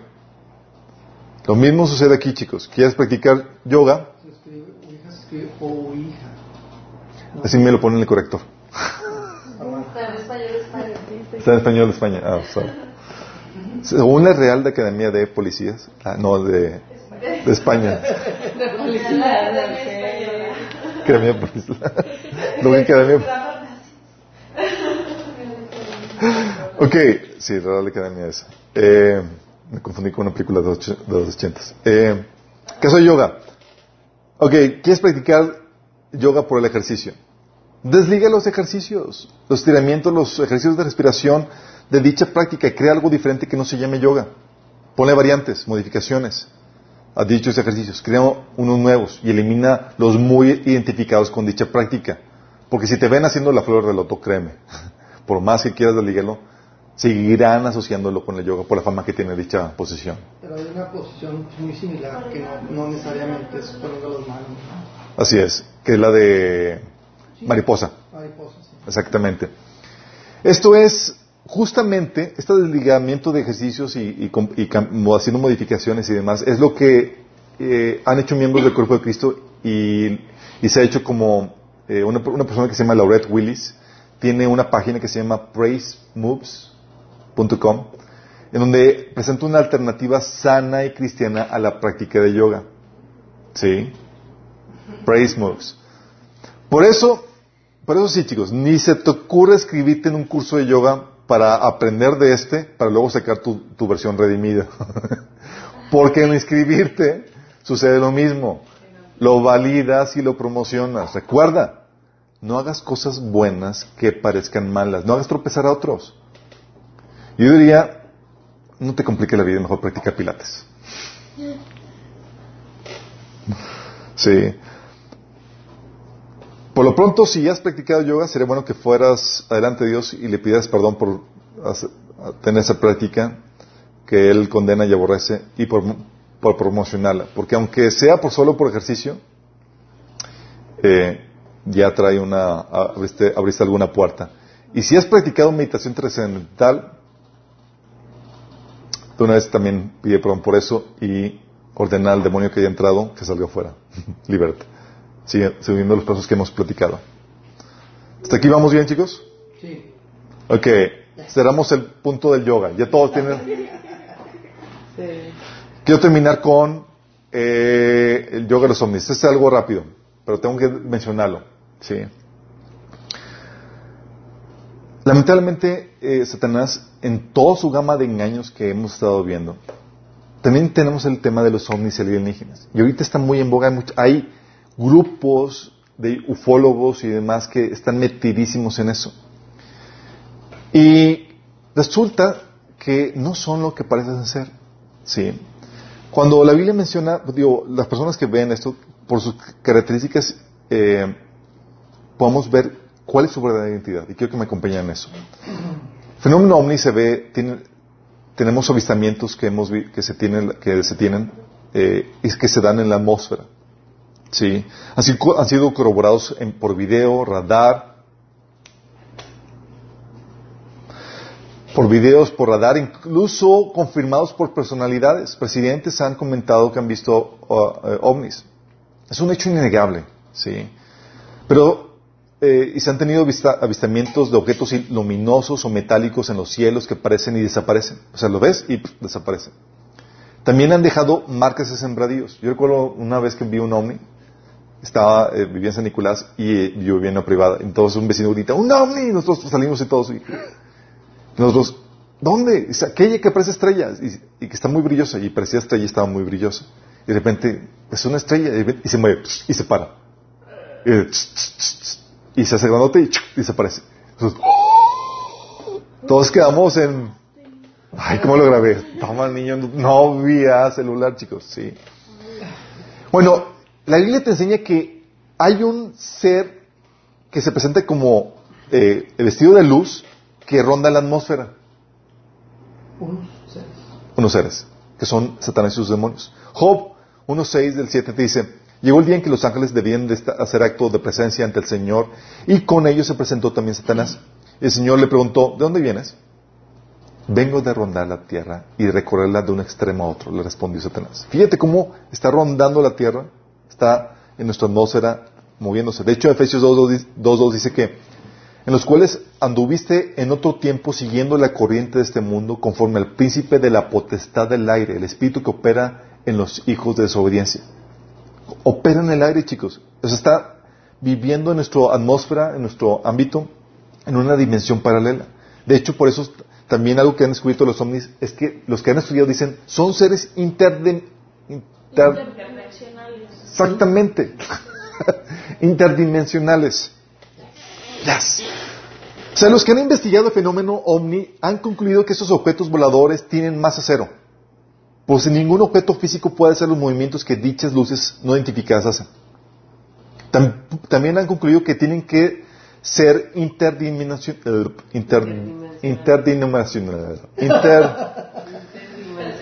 Lo mismo sucede aquí, chicos. ¿Quieres practicar yoga? Se escribe, hija se escribe o hija. Así me lo pone el corrector. Está en español, español. Está en español España. Ah, sorry. Según la Real de Academia de Policías, ah, no, de, de España. De Academia de Academia. Ok, sí, Real Academia es. Eh, me confundí con una película de los, och- de los ochentas. Eh, caso de yoga. Ok, ¿quieres practicar yoga por el ejercicio? Desliga los ejercicios, los estiramientos, los ejercicios de respiración de dicha práctica y crea algo diferente que no se llame yoga. Ponle variantes, modificaciones a dichos ejercicios, crea unos nuevos y elimina los muy identificados con dicha práctica. Porque si te ven haciendo la flor del loto, créeme, por más que quieras desligarlo, seguirán asociándolo con el yoga por la fama que tiene dicha posición. Pero hay una posición muy similar que no, no necesariamente es poniendo las manos. ¿no? Así es, que es la de mariposa. Mariposa, sí. Exactamente. Esto es justamente este desligamiento de ejercicios y, y haciendo modificaciones y demás, es lo que eh, han hecho miembros del cuerpo de Cristo y, se ha hecho como eh, una, una persona que se llama Laurette Willis, tiene una página que se llama praisemoves.com, en donde presenta una alternativa sana y cristiana a la práctica de yoga. ¿Sí? Praise Moves. Por eso, por eso sí, chicos, ni se te ocurre escribirte en un curso de yoga para aprender de este, para luego sacar tu, tu versión redimida. Porque en inscribirte sucede lo mismo. Lo validas y lo promocionas. Recuerda, no hagas cosas buenas que parezcan malas. No hagas tropezar a otros. Yo diría, no te compliques la vida, mejor practica pilates. Sí. Por lo pronto, si ya has practicado yoga, sería bueno que fueras adelante de Dios y le pidas perdón por tener esa práctica que Él condena y aborrece y por, por promocionarla. Porque aunque sea por solo por ejercicio, eh, ya trae una, abriste, abriste alguna puerta. Y si has practicado meditación trascendental, de una vez también pide perdón por eso y ordena al demonio que haya entrado que salga fuera. Libérate. Siguiendo los pasos que hemos platicado. ¿Hasta aquí vamos bien, chicos? Sí. Ok. Cerramos el punto del yoga. Ya todos tienen. Sí. Quiero terminar con eh, el yoga de los ovnis. Este es algo rápido, pero tengo que mencionarlo. Sí. Lamentablemente, eh, Satanás, en toda su gama de engaños que hemos estado viendo, también tenemos el tema de los ovnis y alienígenas. Y ahorita está muy en boga. Hay, much- hay grupos de ufólogos y demás que están metidísimos en eso. Y resulta que no son lo que parecen ser. Sí. Cuando la Biblia menciona, digo, las personas que ven esto, por sus características, eh, podemos ver cuál es su verdadera identidad. Y quiero que me acompañen en eso. El fenómeno ovni se ve, tiene- tenemos avistamientos que, hemos que se tienen, que se tienen eh, y que se dan en la atmósfera. Sí. Sido, han sido corroborados en- por video, radar, por videos, por radar, incluso confirmados por personalidades. Presidentes han comentado que han visto uh, ovnis. Es un hecho innegable, ¿sí? Pero, eh, y se han tenido vista- avistamientos de objetos luminosos o metálicos en los cielos que aparecen y desaparecen. O sea, lo ves y pff, desaparecen. También han dejado marcas de sembradíos. Yo recuerdo una vez que vi un ovni, estaba, eh, vivía en San Nicolás y eh, yo vivía en una privada. Entonces un vecino grita, ¡un ovni! Nosotros salimos y todos. Y, nosotros, ¿dónde? Dice, aquella que parece estrella y, y que está muy brillosa. Y parecía estrella y estaba muy brillosa. Y de repente, es una estrella y, se mueve y se para. Y, y se hace grandote y, desaparece. Entonces, todos quedamos en... Ay, ¿cómo lo grabé? Toma, niño, no había celular, chicos, sí. Bueno, la Biblia te enseña que hay un ser que se presenta como eh, el vestido de luz que ronda la atmósfera. Unos seres. Unos seres, que son Satanás y sus demonios. Job 1.6 del 7 te dice, Llegó el día en que los ángeles debían de hacer acto de presencia ante el Señor y con ellos se presentó también Satanás. El Señor le preguntó, ¿de dónde vienes? Vengo de rondar la tierra y de recorrerla de un extremo a otro, le respondió Satanás. Fíjate cómo está rondando la tierra, está en nuestra atmósfera moviéndose. De hecho, Efesios 2.2 dice que en los cuales anduviste en otro tiempo siguiendo la corriente de este mundo conforme al príncipe de la potestad del aire, el espíritu que opera en los hijos de desobediencia. Opera en el aire, chicos. O sea, está viviendo en nuestra atmósfera, en nuestro ámbito, en una dimensión paralela. De hecho, por eso también algo que han descubierto los ovnis es que los que han estudiado dicen son seres interdim- inter-. Exactamente. Interdimensionales. Yes. O sea, los que han investigado el fenómeno ovni han concluido que esos objetos voladores tienen masa cero. Pues ningún objeto físico puede hacer los movimientos que dichas luces no identificadas hacen. Tam- también han concluido que tienen que ser interdimension- eh, inter-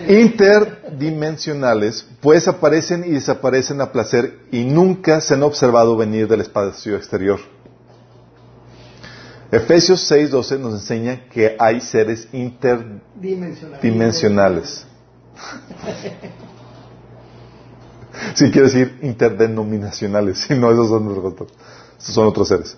interdimensionales. Inter- interdimensionales, pues aparecen y desaparecen a placer y nunca se han observado venir del espacio exterior. Efesios 6:12 nos enseña que hay seres Dimensional. interdimensionales. Sí, quiere decir interdenominacionales, si no, esos son otros, esos son otros seres.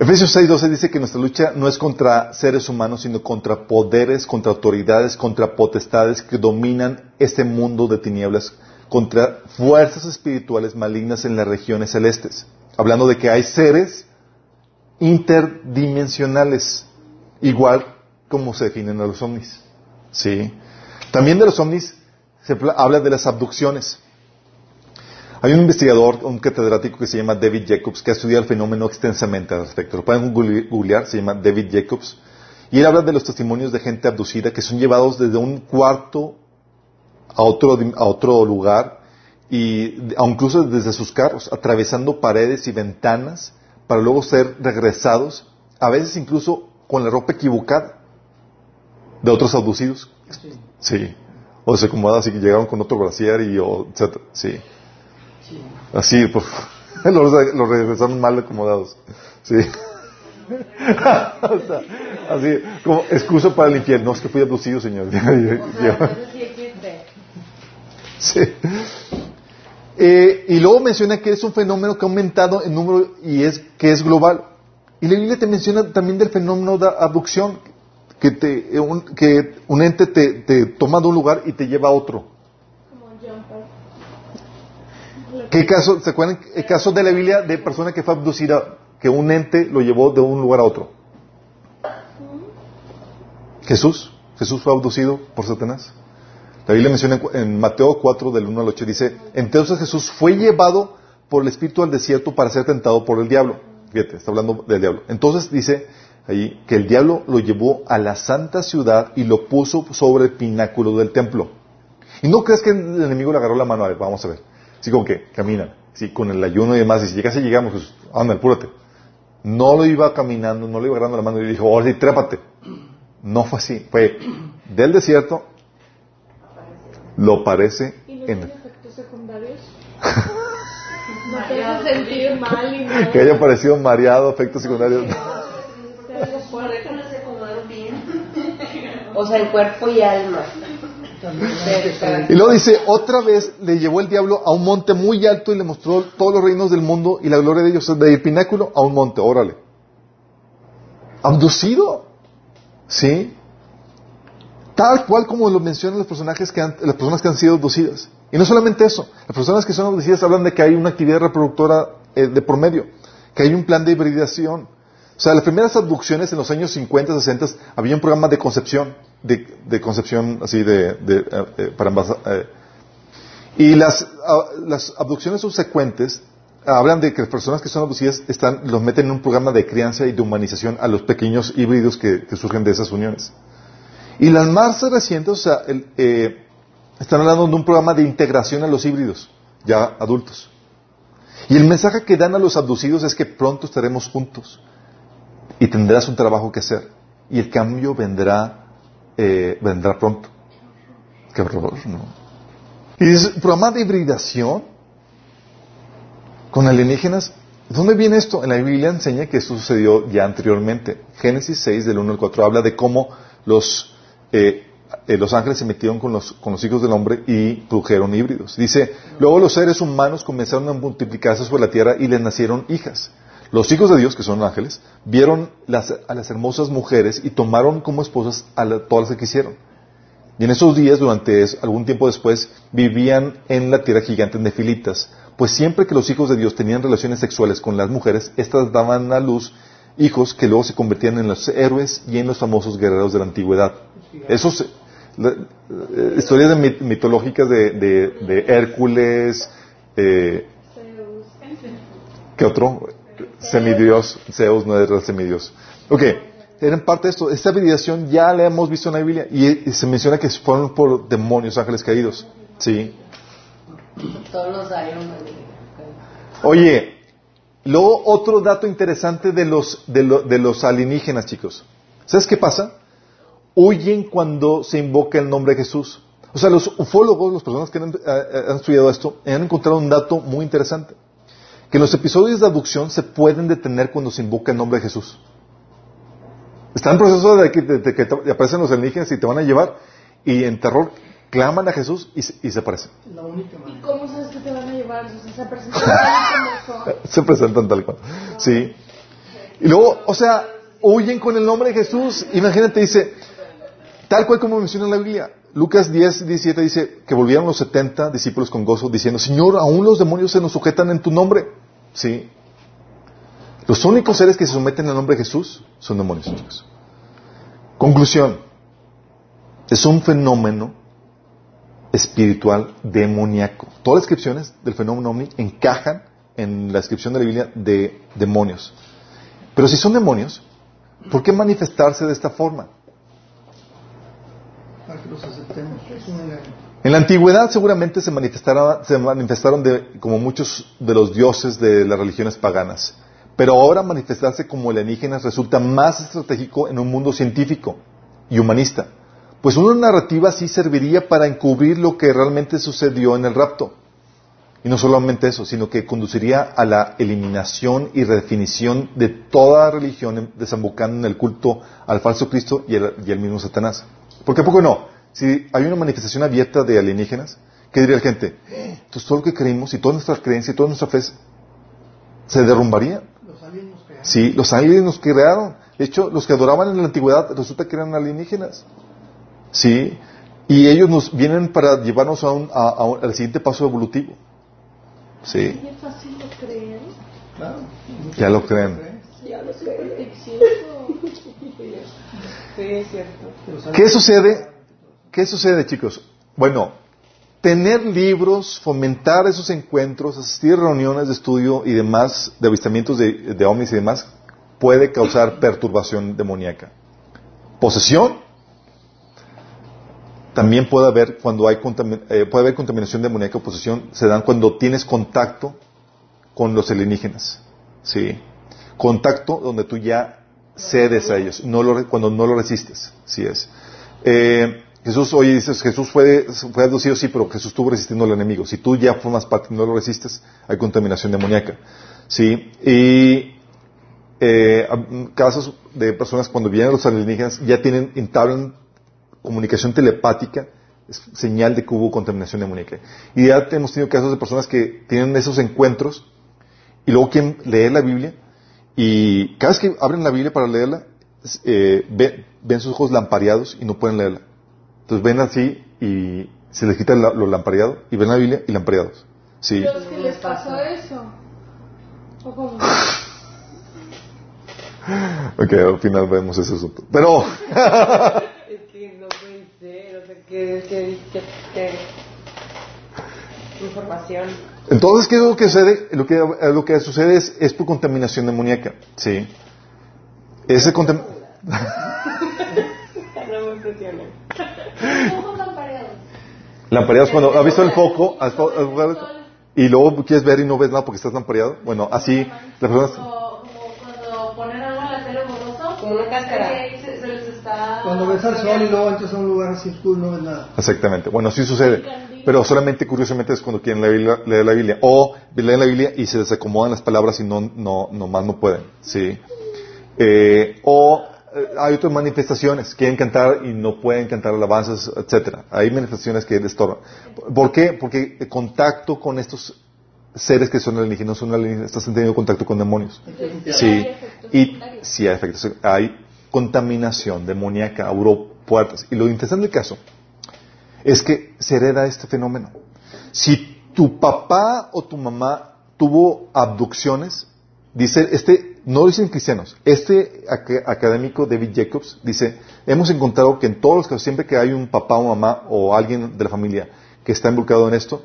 Efesios 6:12 dice que nuestra lucha no es contra seres humanos, sino contra poderes, contra autoridades, contra potestades que dominan este mundo de tinieblas, contra fuerzas espirituales malignas en las regiones celestes. Hablando de que hay seres interdimensionales, igual como se definen a los ovnis. ¿Sí? También de los ovnis se habla de las abducciones. Hay un investigador, un catedrático que se llama David Jacobs, que ha estudiado el fenómeno extensamente al respecto. Lo pueden google- googlear, se llama David Jacobs. Y él habla de los testimonios de gente abducida que son llevados desde un cuarto a otro, a otro lugar y incluso desde sus carros, atravesando paredes y ventanas para luego ser regresados, a veces incluso con la ropa equivocada de otros abducidos. Sí. Sí. O se acomoda así que llegaron con otro brasier y o, etcétera. Sí. Sí. Así, por los, los regresaron mal acomodados. Sí. O sea, así, como excusa para el infierno. No, es que fui abducido, señor. Sí. Eh, y luego menciona que es un fenómeno que ha aumentado en número y es que es global. Y la Biblia te menciona también del fenómeno de abducción, que, te, un, que un ente te, te toma de un lugar y te lleva a otro. Como Jumper. ¿Qué caso, ¿Se acuerdan el caso de la Biblia de persona que fue abducida, que un ente lo llevó de un lugar a otro? Jesús, Jesús fue abducido por Satanás. La Biblia menciona en, Mateo 4 del 1 al 8, dice, entonces Jesús fue llevado por el Espíritu al desierto para ser tentado por el diablo. Fíjate, está hablando del diablo. Entonces dice ahí que el diablo lo llevó a la santa ciudad y lo puso sobre el pináculo del templo. Y no crees que el enemigo le agarró la mano, a ver, vamos a ver. Así como que caminan, sí, con el ayuno y demás, y si llegas y llegamos, pues, anda, apúrate. No lo iba caminando, no le iba agarrando la mano y le dijo, ahora sí, trépate. No fue así, fue del desierto, lo parece ¿Y no en tiene efectos secundarios? no te hace sentir mal y nada. que haya parecido mareado, efectos secundarios. No. O sea, en cuerpo y alma. Y luego dice, otra vez le llevó el diablo a un monte muy alto y le mostró todos los reinos del mundo y la gloria de ellos, del pináculo a un monte, órale. Abducido. ¿Sí? Tal cual como lo mencionan los personajes que han- las personas que han sido abducidas. Y no solamente eso, las personas que son abducidas hablan de que hay una actividad reproductora eh, de por medio, que hay un plan de hibridación. O sea, las primeras abducciones en los años 50, 60 había un programa de concepción, de, concepción así de, eh, eh, para embarazo- eh. y las, ah, las abducciones subsecuentes hablan de que las personas que son abducidas están, los meten en un programa de crianza y de humanización a los pequeños híbridos que, surgen de esas uniones. Y las más recientes, o sea, están hablando de un programa de integración a los híbridos, ya adultos. Y el mensaje que dan a los abducidos es que pronto estaremos juntos y tendrás un trabajo que hacer. Y el cambio vendrá, eh, vendrá pronto. Qué horror, ¿no? Y es programa de hibridación. con alienígenas. ¿Dónde viene esto? En la Biblia enseña que esto sucedió ya anteriormente. Génesis 6, del 1 al 4, habla de cómo los, eh, eh, los ángeles se metieron con los, con los hijos del hombre y produjeron híbridos. Dice, luego los seres humanos comenzaron a multiplicarse sobre la tierra y les nacieron hijas. Los hijos de Dios, que son ángeles, vieron las- a las hermosas mujeres y tomaron como esposas a la- todas las que quisieron. Y en esos días, durante algún tiempo después, vivían en la tierra gigantes nefilitas, pues siempre que los hijos de Dios tenían relaciones sexuales con las mujeres, éstas daban a luz hijos que luego se convertían en los héroes y en los famosos guerreros de la antigüedad. Esos la- eh, historias de mit- mitológicas de, de- de Hércules, eh, ¿qué otro? Semidios, Zeus no era semidios. Ok, eran parte de esto. Esta validación ya la hemos visto en la Biblia y, y se menciona que fueron por demonios, ángeles caídos. Sí. Todos los. Oye, luego otro dato interesante de los, de, lo- de los alienígenas, chicos. ¿Sabes qué pasa? Huyen cuando se invoca el nombre de Jesús. O sea, los ufólogos, las personas que han, eh, han estudiado esto, han encontrado un dato muy interesante. Que los episodios de abducción se pueden detener cuando se invoca el nombre de Jesús. Está en proceso de que, de- de que te- aparecen los alienígenas y te van a llevar y en terror claman a Jesús y se, y se aparecen. La única ¿Y cómo sabes que te van a llevar? O sea, se presentan tal como son. se presentan tal cual. Sí. Y luego, o sea, huyen con el nombre de Jesús. Imagínate, dice, tal cual como menciona la Biblia. Lucas 10, 17 dice que volvieron los 70 discípulos con gozo diciendo, Señor, aún los demonios se nos sujetan en tu nombre. Sí. Los únicos seres que se someten al nombre de Jesús son demonios. Conclusión. Es un fenómeno espiritual demoníaco. Todas las descripciones del fenómeno ovni encajan en la descripción de la Biblia de demonios. Pero si son demonios, ¿por qué manifestarse de esta forma? Para que los aceptemos. Es un. En la antigüedad seguramente se manifestaron, se manifestaron de- como muchos de los dioses de las religiones paganas. Pero ahora manifestarse como alienígenas resulta más estratégico en un mundo científico y humanista. Pues una narrativa así serviría para encubrir lo que realmente sucedió en el rapto. Y no solamente eso, sino que conduciría a la eliminación y redefinición de toda religión, desembocando en el culto al falso Cristo y y al mismo Satanás. Porque a poco no, si hay una manifestación abierta de alienígenas, ¿qué diría la gente? Entonces todo lo que creímos y toda nuestra creencia y toda nuestra fe se derrumbaría. Los aliens nos crearon. Sí, los aliens nos crearon. De hecho, los que adoraban en la antigüedad resulta que eran alienígenas. Sí, y ellos nos vienen para llevarnos a un- a- a un- al siguiente paso evolutivo. Sí, Y es fácil de creer. Claro. Ya lo creen. Ya lo supersticioso. Sí, es cierto. ¿Qué sucede? ¿Qué sucede, chicos? Bueno, tener libros, fomentar esos encuentros, asistir a reuniones de estudio y demás, de avistamientos de, de ovnis y demás, puede causar perturbación demoníaca. Posesión. También puede haber cuando hay eh, puede haber contaminación demoníaca o posesión, se dan cuando tienes contacto con los alienígenas. Sí. Contacto donde tú ya cedes a ellos, no lo cuando no lo resistes. Sí es. Eh, Jesús, oye, dices, Jesús fue, fue abducido, sí, pero Jesús estuvo resistiendo al enemigo. Si tú ya formas parte y no lo resistes, hay contaminación demoníaca. Sí. Y eh, casos de personas cuando vienen los alienígenas ya tienen, entablan comunicación telepática, es señal de que hubo contaminación demoníaca. Y ya hemos tenido casos de personas que tienen esos encuentros y luego quieren leer la Biblia y cada vez que abren la Biblia para leerla, eh, ve- ven sus ojos lampareados y no pueden leerla. Entonces ven así y se les quita lo lampareado y ven la Biblia y lampareados. Sí. ¿Los que les pasó eso? ¿O cómo? Ok, al final vemos ese asunto. Pero, Es que no puede ser, o sea, que, que, que, que- información. entonces, ¿qué es lo que sucede? Lo que, lo que sucede es, es por contaminación demoníaca. Sí. Ese contam- No me impresiona. ¿Cómo lampareados? Lampareados cuando has visto el foco has- has- y luego quieres ver y no ves nada porque estás lampareado. Bueno, así las personas... Como, como cuando ponen algo en la tele borroso. Como una cáscara. que Se, se les está. Cuando ves al sol y luego entras a un lugar así oscuro no ves nada. Exactamente. Bueno, así sucede. Pero solamente curiosamente es cuando quieren leer, leer la Biblia. O leen la Biblia y se desacomodan las palabras y no, no, no más no pueden. ¿sí? Eh, o hay otras manifestaciones, quieren cantar y no pueden cantar alabanzas, etcétera. Hay manifestaciones que estorban. ¿Por qué? Porque el contacto con estos seres que son alienígenas, son alienígenas, estás teniendo contacto con demonios. Sí, y sí hay efectos. Hay contaminación demoníaca, abrió puertas. Y lo interesante del caso es que se hereda este fenómeno. Si tu papá o tu mamá tuvo abducciones, dice este, no lo dicen cristianos, este ac- académico David Jacobs dice, hemos encontrado que en todos los casos, siempre que hay un papá o mamá o alguien de la familia que está involucrado en esto,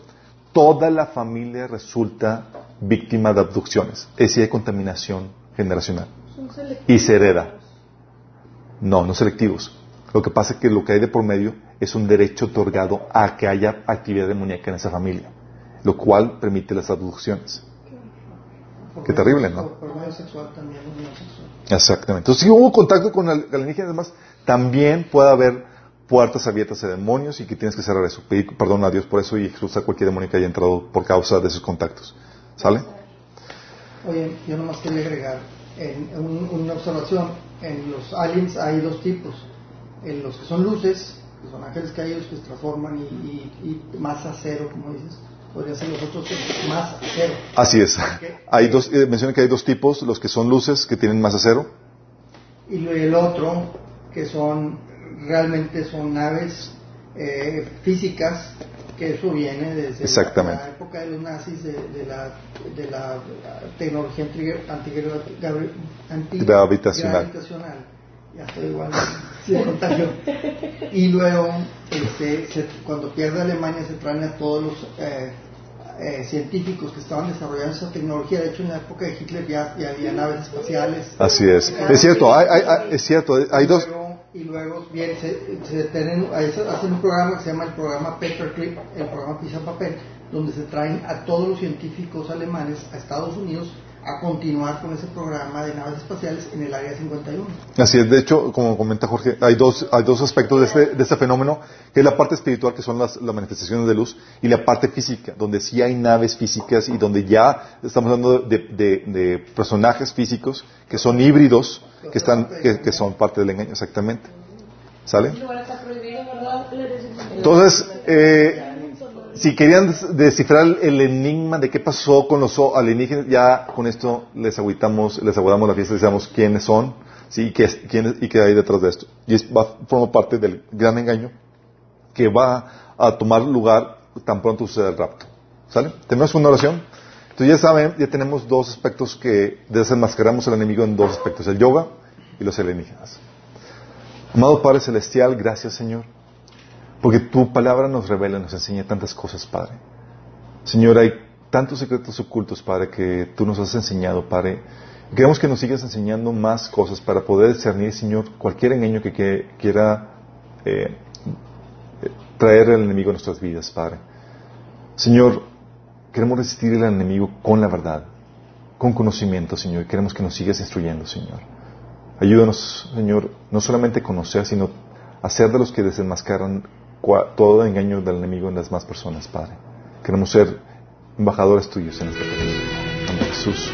toda la familia resulta víctima de abducciones. Es decir, hay contaminación generacional y se hereda. No, no selectivos. Lo que pasa es que lo que hay de por medio es un derecho otorgado a que haya actividad demoníaca en esa familia, lo cual permite las abducciones. Qué terrible, ¿no? Por, por medio sexual también, unión sexual. Exactamente. Entonces, si hubo contacto con al- alienígenas, además, también puede haber puertas abiertas a demonios y que tienes que cerrar eso. Pedir perdón a Dios por eso y expulsar cualquier demonio que haya entrado por causa de esos contactos. ¿Sale? Oye, yo nomás quería agregar en, un- una observación. En los aliens hay dos tipos. En los que son luces, que son ángeles caídos que se transforman y, y, y masa cero, como dices. Podría ser los otros que masa cero. Así es. Hay dos, eh, menciona que hay dos tipos, los que son luces, que tienen masa cero, Y el otro, que son realmente son naves eh, físicas, que eso viene desde Exactamente. la época de los nazis, de, de la, de la tecnología antigra- antigra- gravitacional. Gravitacional. gravitacional. Ya estoy igual. Y luego, este, se- cuando pierde Alemania, se traen a todos los eh, eh, científicos que estaban desarrollando esa tecnología. De hecho, en la época de Hitler ya, ya había naves espaciales. Así es. Es cierto, hay, es cierto, hay dos. Y luego, bien, se, se tienen- ahí se- hacen un programa que se llama el programa Paperclip, el programa Pisa Papel, donde se traen a todos los científicos alemanes a Estados Unidos a continuar con ese programa de naves espaciales en el área 51. Así es, de hecho, como comenta Jorge, hay dos, hay dos aspectos de este, de este fenómeno, que es la parte espiritual, que son las, las manifestaciones de luz, y la parte física, donde sí hay naves físicas y donde ya estamos hablando de, de- de personajes físicos que son híbridos, que, están, que, que son parte del engaño, exactamente. ¿Sale? Entonces, eh, si querían des- descifrar el enigma de qué pasó con los alienígenas, ya con esto les agüitamos, les aguardamos la fiesta y sabemos quiénes son, sí, y qué, quiénes- y qué hay detrás de esto. Y es, va, forma parte del gran engaño que va a tomar lugar tan pronto suceda el rapto. ¿Sale? ¿Tenemos una oración? Entonces ya saben, ya tenemos dos aspectos que desenmascaramos al enemigo en dos aspectos, el yoga y los alienígenas. Amado Padre Celestial, gracias Señor, porque tu palabra nos revela, nos enseña tantas cosas, Padre. Señor, hay tantos secretos ocultos, Padre, que tú nos has enseñado, Padre. Queremos que nos sigas enseñando más cosas para poder discernir, Señor, cualquier engaño que, quiera eh, traer al enemigo a nuestras vidas, Padre. Señor, queremos resistir al enemigo con la verdad, con conocimiento, Señor, y queremos que nos sigas instruyendo, Señor. Ayúdanos, Señor, no solamente a conocer, sino a ser de los que desenmascaran todo engaño del enemigo en las más personas, Padre. Queremos ser embajadores tuyos en este país. De Jesús.